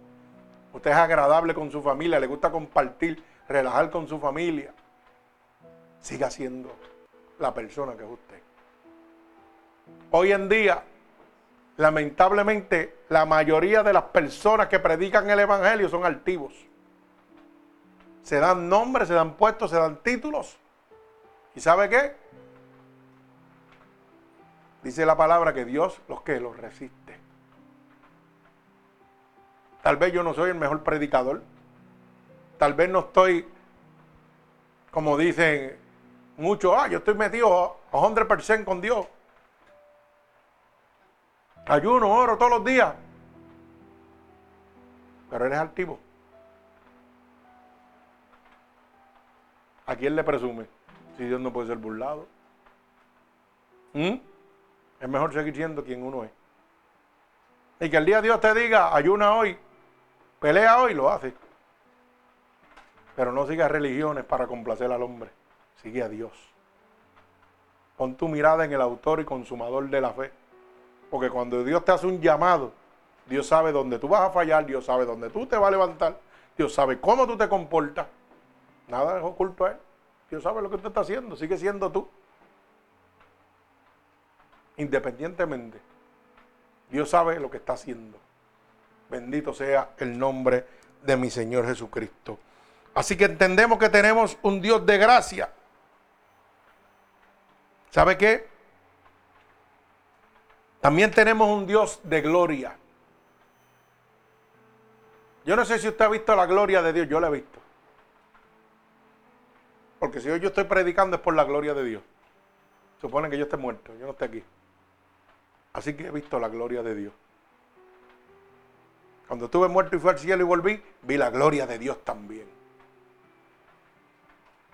usted es agradable con su familia, le gusta compartir, relajar con su familia, siga siendo la persona que es usted. Hoy en día, lamentablemente, la mayoría de las personas que predican el Evangelio son altivos. Se dan nombres, se dan puestos, se dan títulos ¿Y sabe qué? Dice la palabra que Dios los que los resiste. Tal vez yo no soy el mejor predicador. Tal vez no estoy, como dicen muchos, ah, yo estoy metido a 100% con Dios. Ayuno, oro todos los días. Pero eres altivo. ¿A quién le presume? Si Dios no puede ser burlado. ¿Mm? Es mejor seguir siendo quien uno es. Y que el día Dios te diga, ayuna hoy, pelea hoy, lo hace. Pero no sigas religiones para complacer al hombre. Sigue a Dios. Pon tu mirada en el autor y consumador de la fe. Porque cuando Dios te hace un llamado, Dios sabe dónde tú vas a fallar, Dios sabe dónde tú te vas a levantar, Dios sabe cómo tú te comportas. Nada es oculto a Él. Dios sabe lo que tú estás haciendo, sigue siendo tú. Independientemente, Dios sabe lo que está haciendo. Bendito sea el nombre de mi Señor Jesucristo. Así que entendemos que tenemos un Dios de gracia. ¿Sabe qué? También tenemos un Dios de gloria. Yo no sé si usted ha visto la gloria de Dios, yo la he visto. Porque si hoy yo estoy predicando es por la gloria de Dios. Supone que yo esté muerto, yo no esté aquí. Así que he visto la gloria de Dios. Cuando estuve muerto y fui al cielo y volví, vi la gloria de Dios también.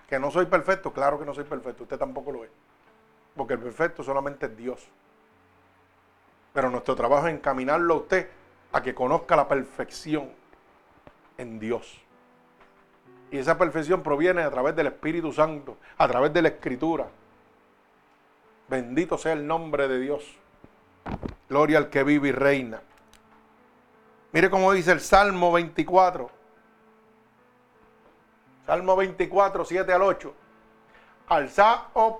Que no soy perfecto, claro que no soy perfecto, usted tampoco lo es. Porque el perfecto solamente es Dios. Pero nuestro trabajo es encaminarlo a usted a que conozca la perfección en Dios. Y esa perfección proviene a través del Espíritu Santo, a través de la Escritura. Bendito sea el nombre de Dios. Gloria al que vive y reina. Mire cómo dice el Salmo 24. Salmo 24, 7 al 8. Alzad, oh,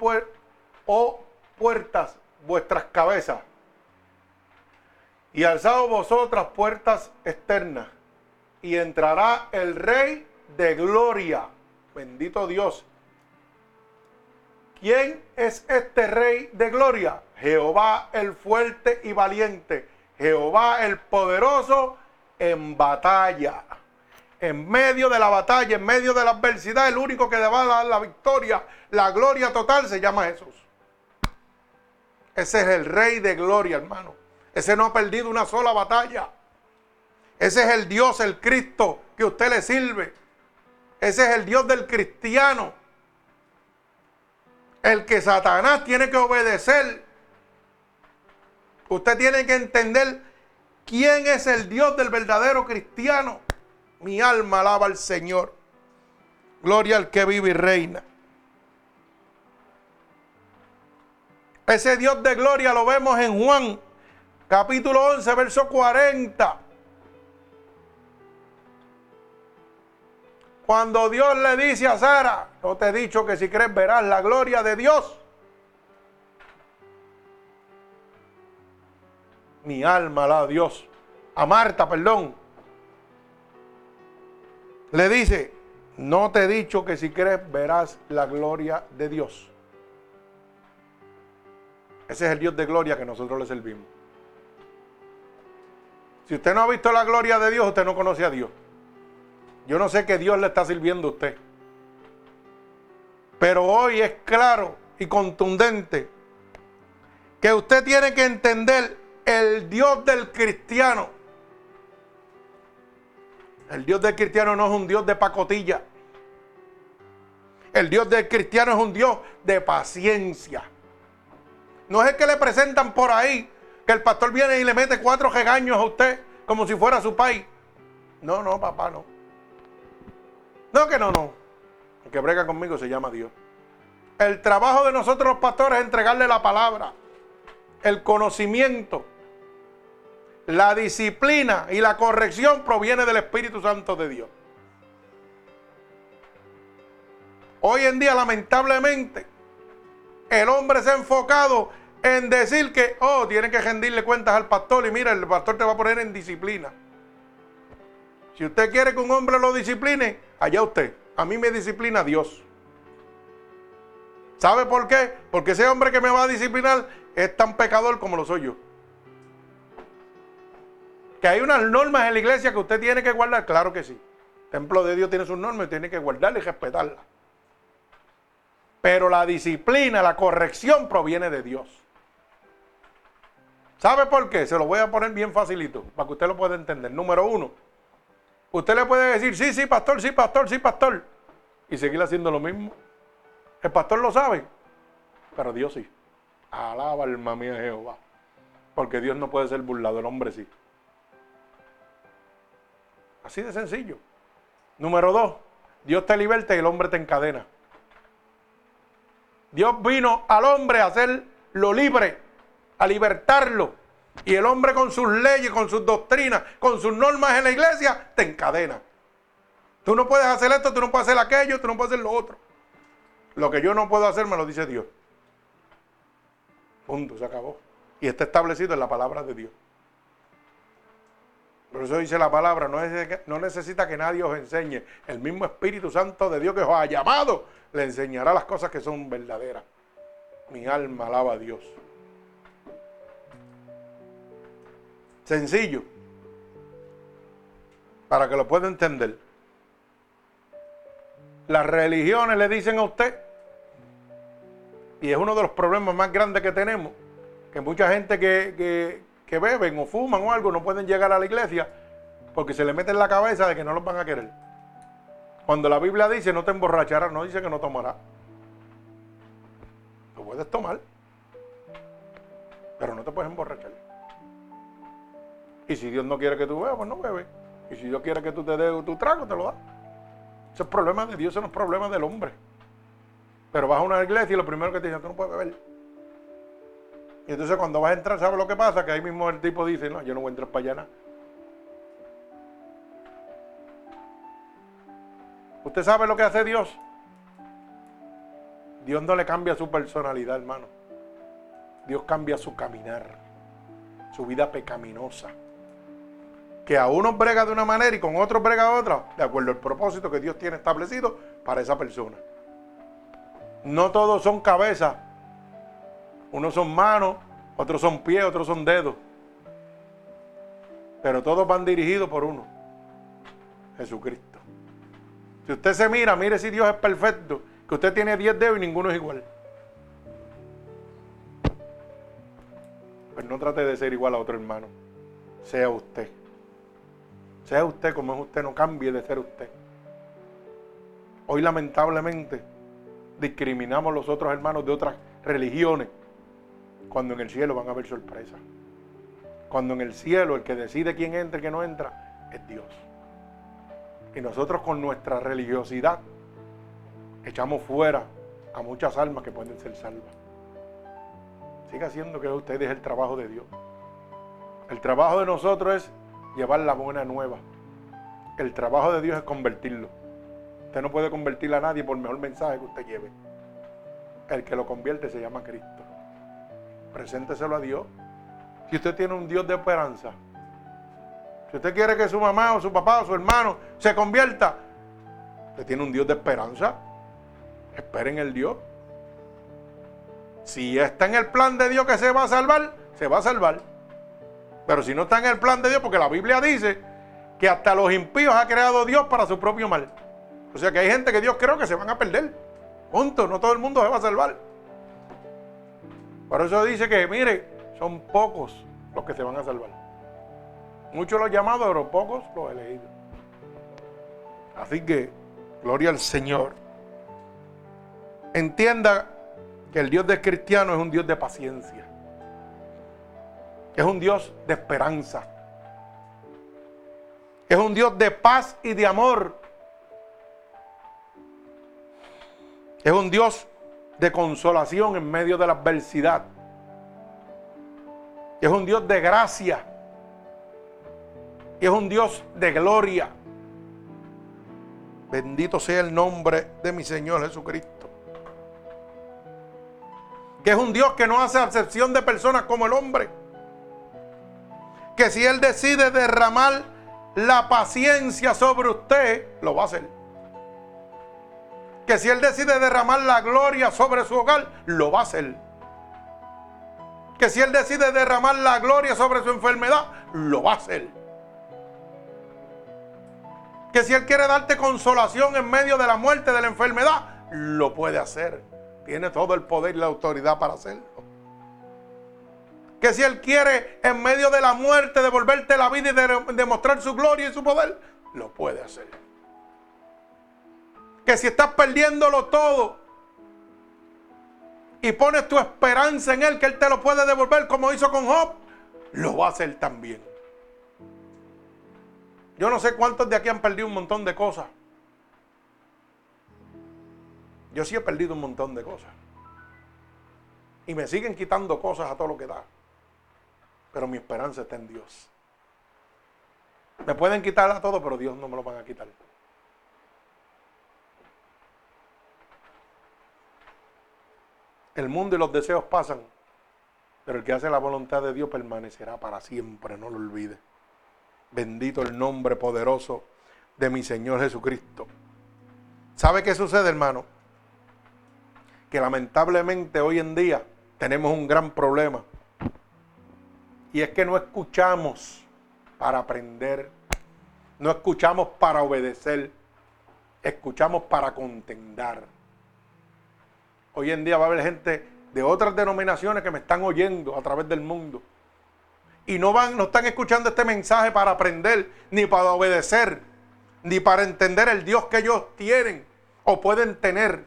oh puertas, vuestras cabezas. Y alzad vosotras puertas externas. Y entrará el Rey de gloria. Bendito Dios. ¿Quién es este rey de gloria? Jehová el fuerte y valiente. Jehová el poderoso en batalla. En medio de la batalla, en medio de la adversidad, el único que le va a dar la victoria, la gloria total, se llama Jesús. Ese es el rey de gloria, hermano. Ese no ha perdido una sola batalla. Ese es el Dios, el Cristo que usted le sirve. Ese es el Dios del cristiano. El que Satanás tiene que obedecer. Usted tiene que entender quién es el Dios del verdadero cristiano. Mi alma alaba al Señor. Gloria al que vive y reina. Ese Dios de gloria lo vemos en Juan, capítulo 11, verso 40. Cuando Dios le dice a Sara, yo te he dicho que si crees verás la gloria de Dios. Mi alma la Dios. A Marta, perdón. Le dice, no te he dicho que si crees verás la gloria de Dios. Ese es el Dios de gloria que nosotros le servimos. Si usted no ha visto la gloria de Dios, usted no conoce a Dios. Yo no sé qué Dios le está sirviendo a usted. Pero hoy es claro y contundente que usted tiene que entender el Dios del cristiano. El Dios del cristiano no es un Dios de pacotilla. El Dios del cristiano es un Dios de paciencia. No es el que le presentan por ahí, que el pastor viene y le mete cuatro regaños a usted como si fuera su país. No, no, papá, no. No, que no, no. El que brega conmigo se llama Dios. El trabajo de nosotros los pastores es entregarle la palabra, el conocimiento, la disciplina y la corrección proviene del Espíritu Santo de Dios. Hoy en día, lamentablemente, el hombre se ha enfocado en decir que, oh, tiene que rendirle cuentas al pastor y mira, el pastor te va a poner en disciplina. Si usted quiere que un hombre lo discipline, allá usted. A mí me disciplina Dios. ¿Sabe por qué? Porque ese hombre que me va a disciplinar es tan pecador como lo soy yo. Que hay unas normas en la iglesia que usted tiene que guardar, claro que sí. El templo de Dios tiene sus normas y tiene que guardarlas y respetarlas. Pero la disciplina, la corrección proviene de Dios. ¿Sabe por qué? Se lo voy a poner bien facilito, para que usted lo pueda entender. Número uno, usted le puede decir, sí, sí, pastor, sí, pastor, sí, pastor, y seguir haciendo lo mismo. El pastor lo sabe, pero Dios sí. Alaba alma mía Jehová. Porque Dios no puede ser burlado, el hombre sí. Así de sencillo. Número dos, Dios te liberta y el hombre te encadena. Dios vino al hombre a hacerlo libre, a libertarlo. Y el hombre con sus leyes, con sus doctrinas, con sus normas en la iglesia, te encadena. Tú no puedes hacer esto, tú no puedes hacer aquello, tú no puedes hacer lo otro. Lo que yo no puedo hacer me lo dice Dios. Punto, se acabó. Y está establecido en la palabra de Dios. Por eso dice la palabra, no, no necesita que nadie os enseñe. El mismo Espíritu Santo de Dios que os ha llamado le enseñará las cosas que son verdaderas. Mi alma alaba a Dios. Sencillo. Para que lo pueda entender. Las religiones le dicen a usted, y es uno de los problemas más grandes que tenemos, que mucha gente que, que beben o fuman o algo no pueden llegar a la iglesia porque se le mete en la cabeza de que no los van a querer. Cuando la Biblia dice no te emborracharás, no dice que no tomarás. Lo puedes tomar, pero no te puedes emborrachar. Y si Dios no quiere que tú bebas, pues no bebes. Y si Dios quiere que tú te des tu trago, te lo da. Ese es problema de Dios, ese no es problema del hombre. Pero vas a una iglesia y lo primero que te dicen, tú no puedes beber. Y entonces cuando vas a entrar, ¿sabes lo que pasa? Que ahí mismo el tipo dice, no, yo no voy a entrar para allá nada. ¿Usted sabe lo que hace Dios? Dios no le cambia su personalidad, hermano. Dios cambia su caminar, su vida pecaminosa. Que a unos brega de una manera y con otros brega de otra, de acuerdo al propósito que Dios tiene establecido para esa persona. No todos son cabezas. Unos son manos, otros son pies, otros son dedos. Pero todos van dirigidos por uno. Jesucristo. Si usted se mira, mire si Dios es perfecto, que usted tiene 10 dedos y ninguno es igual. Pues no trate de ser igual a otro hermano. Sea usted. Sea usted como es usted, no cambie de ser usted. Hoy lamentablemente discriminamos a los otros hermanos de otras religiones, cuando en el cielo van a haber sorpresas. Cuando en el cielo el que decide quién entra y quién no entra es Dios. Y nosotros con nuestra religiosidad echamos fuera a muchas almas que pueden ser salvas. Siga haciendo que ustedes el trabajo de Dios. El trabajo de nosotros es llevar la buena nueva. El trabajo de Dios es convertirlo. Usted no puede convertir a nadie por mejor mensaje que usted lleve. El que lo convierte se llama Cristo. Presénteselo a Dios. Si usted tiene un Dios de esperanza, si usted quiere que su mamá o su papá o su hermano se convierta, usted tiene un Dios de esperanza. Esperen el Dios. Si está en el plan de Dios que se va a salvar, se va a salvar. Pero si no está en el plan de Dios, porque la Biblia dice que hasta los impíos ha creado Dios para su propio mal. O sea que hay gente que Dios cree que se van a perder. Punto. No todo el mundo se va a salvar. Por eso dice que, mire, son pocos los que se van a salvar. Muchos los llamados, pero pocos los elegidos. Así que, gloria al Señor. Entienda que el Dios del cristiano es un Dios de paciencia. Es un Dios de esperanza. Es un Dios de paz y de amor. Es un Dios de consolación en medio de la adversidad. Es un Dios de gracia es un Dios de gloria. Bendito sea el nombre de mi Señor Jesucristo. Que es un Dios que no hace acepción de personas como el hombre. Que si Él decide derramar la paciencia sobre usted, lo va a hacer. Que si Él decide derramar la gloria sobre su hogar, lo va a hacer. Que si Él decide derramar la gloria sobre su enfermedad, lo va a hacer que si Él quiere darte consolación en medio de la muerte, de la enfermedad, lo puede hacer. Tiene todo el poder y la autoridad para hacerlo. Que si Él quiere en medio de la muerte devolverte la vida y demostrar su gloria y su poder, lo puede hacer. Que si estás perdiéndolo todo y pones tu esperanza en Él, que Él te lo puede devolver como hizo con Job, lo va a hacer también. Yo no sé cuántos de aquí han perdido un montón de cosas. Yo sí he perdido un montón de cosas. Y me siguen quitando cosas a todo lo que da. Pero mi esperanza está en Dios. Me pueden quitar a todo, pero Dios no me lo van a quitar. El mundo y los deseos pasan, pero el que hace la voluntad de Dios permanecerá para siempre, no lo olvide. Bendito el nombre poderoso de mi Señor Jesucristo. ¿Sabe qué sucede, hermano? Que lamentablemente hoy en día tenemos un gran problema. Y es que no escuchamos para aprender. No escuchamos para obedecer. Escuchamos para contendar. Hoy en día va a haber gente de otras denominaciones que me están oyendo a través del mundo. Y no van, no están escuchando este mensaje para aprender, ni para obedecer, ni para entender el Dios que ellos tienen o pueden tener.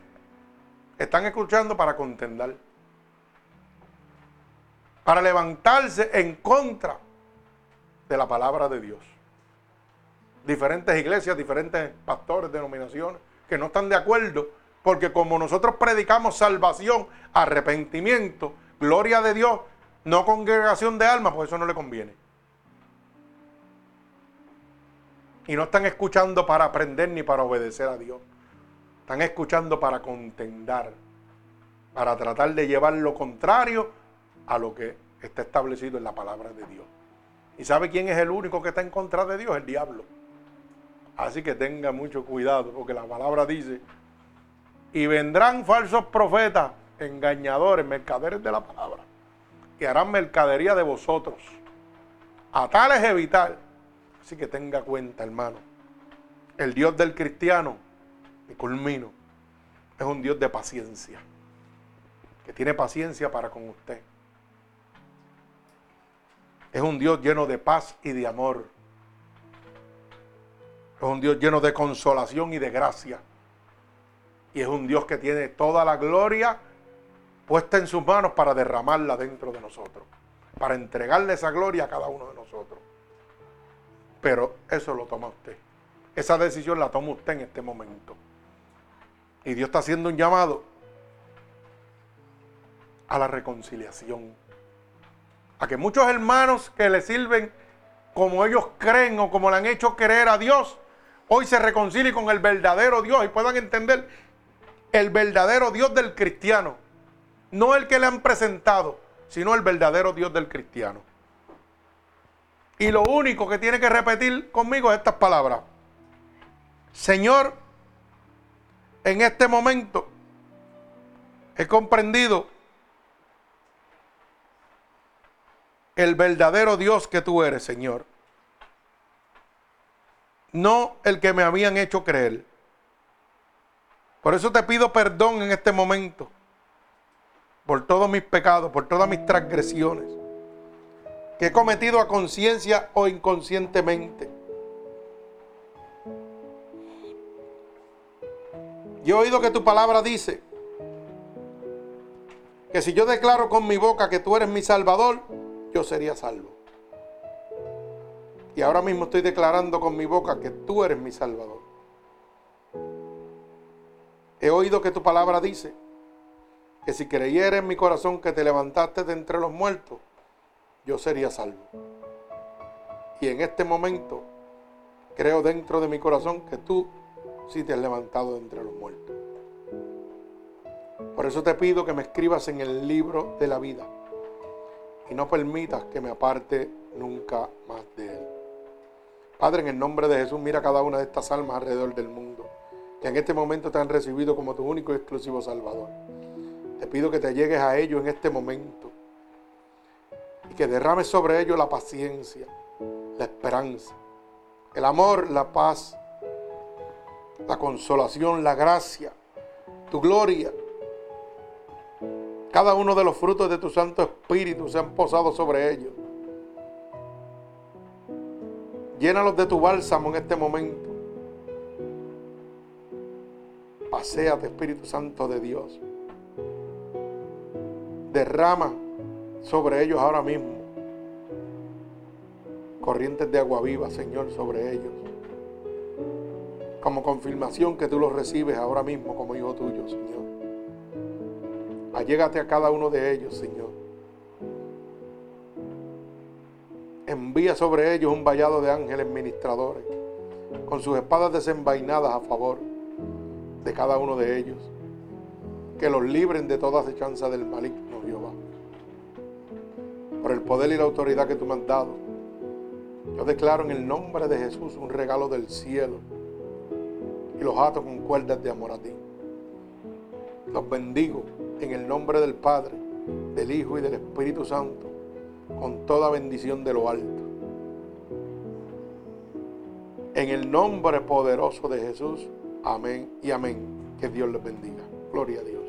Están escuchando para contendar. Para levantarse en contra de la palabra de Dios. Diferentes iglesias, diferentes pastores, denominaciones, que no están de acuerdo, porque como nosotros predicamos salvación, arrepentimiento, gloria de Dios, no congregación de almas, pues eso no le conviene. Y no están escuchando para aprender ni para obedecer a Dios. Están escuchando para contendar, para tratar de llevar lo contrario a lo que está establecido en la palabra de Dios. ¿Y sabe quién es el único que está en contra de Dios? El diablo. Así que tenga mucho cuidado, porque la palabra dice, y vendrán falsos profetas, engañadores, mercaderes de la palabra que harán mercadería de vosotros. A tales evitar. Así que tenga cuenta, hermano. El Dios del cristiano, y culmino, es un Dios de paciencia. Que tiene paciencia para con usted. Es un Dios lleno de paz y de amor. Es un Dios lleno de consolación y de gracia. Y es un Dios que tiene toda la gloria puesta en sus manos para derramarla dentro de nosotros, para entregarle esa gloria a cada uno de nosotros. Pero eso lo toma usted. Esa decisión la toma usted en este momento. Y Dios está haciendo un llamado a la reconciliación. A que muchos hermanos que le sirven como ellos creen o como le han hecho creer a Dios, hoy se reconcilien con el verdadero Dios y puedan entender el verdadero Dios del cristiano no el que le han presentado, sino el verdadero Dios del cristiano. Y lo único que tiene que repetir conmigo es estas palabras. Señor, en este momento he comprendido el verdadero Dios que tú eres, Señor. No el que me habían hecho creer. Por eso te pido perdón en este momento por todos mis pecados, por todas mis transgresiones que he cometido a conciencia o inconscientemente. Yo he oído que tu palabra dice que si yo declaro con mi boca que tú eres mi salvador, yo sería salvo. Y ahora mismo estoy declarando con mi boca que tú eres mi salvador. He oído que tu palabra dice que si creyera en mi corazón que te levantaste de entre los muertos, yo sería salvo. Y en este momento creo dentro de mi corazón que tú sí te has levantado de entre los muertos. Por eso te pido que me escribas en el libro de la vida y no permitas que me aparte nunca más de él. Padre, en el nombre de Jesús, mira cada una de estas almas alrededor del mundo que en este momento te han recibido como tu único y exclusivo Salvador. Te pido que te llegues a ellos en este momento y que derrames sobre ellos la paciencia, la esperanza, el amor, la paz, la consolación, la gracia, tu gloria. Cada uno de los frutos de tu Santo Espíritu se han posado sobre ellos. Llénalos de tu bálsamo en este momento. Paseate, Espíritu Santo de Dios. Derrama sobre ellos ahora mismo corrientes de agua viva, Señor, sobre ellos. Como confirmación que tú los recibes ahora mismo como hijo tuyo, Señor. Allégate a cada uno de ellos, Señor. Envía sobre ellos un vallado de ángeles ministradores, con sus espadas desenvainadas a favor de cada uno de ellos. Que los libren de toda acechanza del maligno, Jehová. Por el poder y la autoridad que tú me has dado yo declaro en el nombre de Jesús un regalo del cielo y los ato con cuerdas de amor a ti. Los bendigo en el nombre del Padre, del Hijo y del Espíritu Santo, con toda bendición de lo alto. En el nombre poderoso de Jesús, amén y amén. Que Dios les bendiga. Gloria a Dios.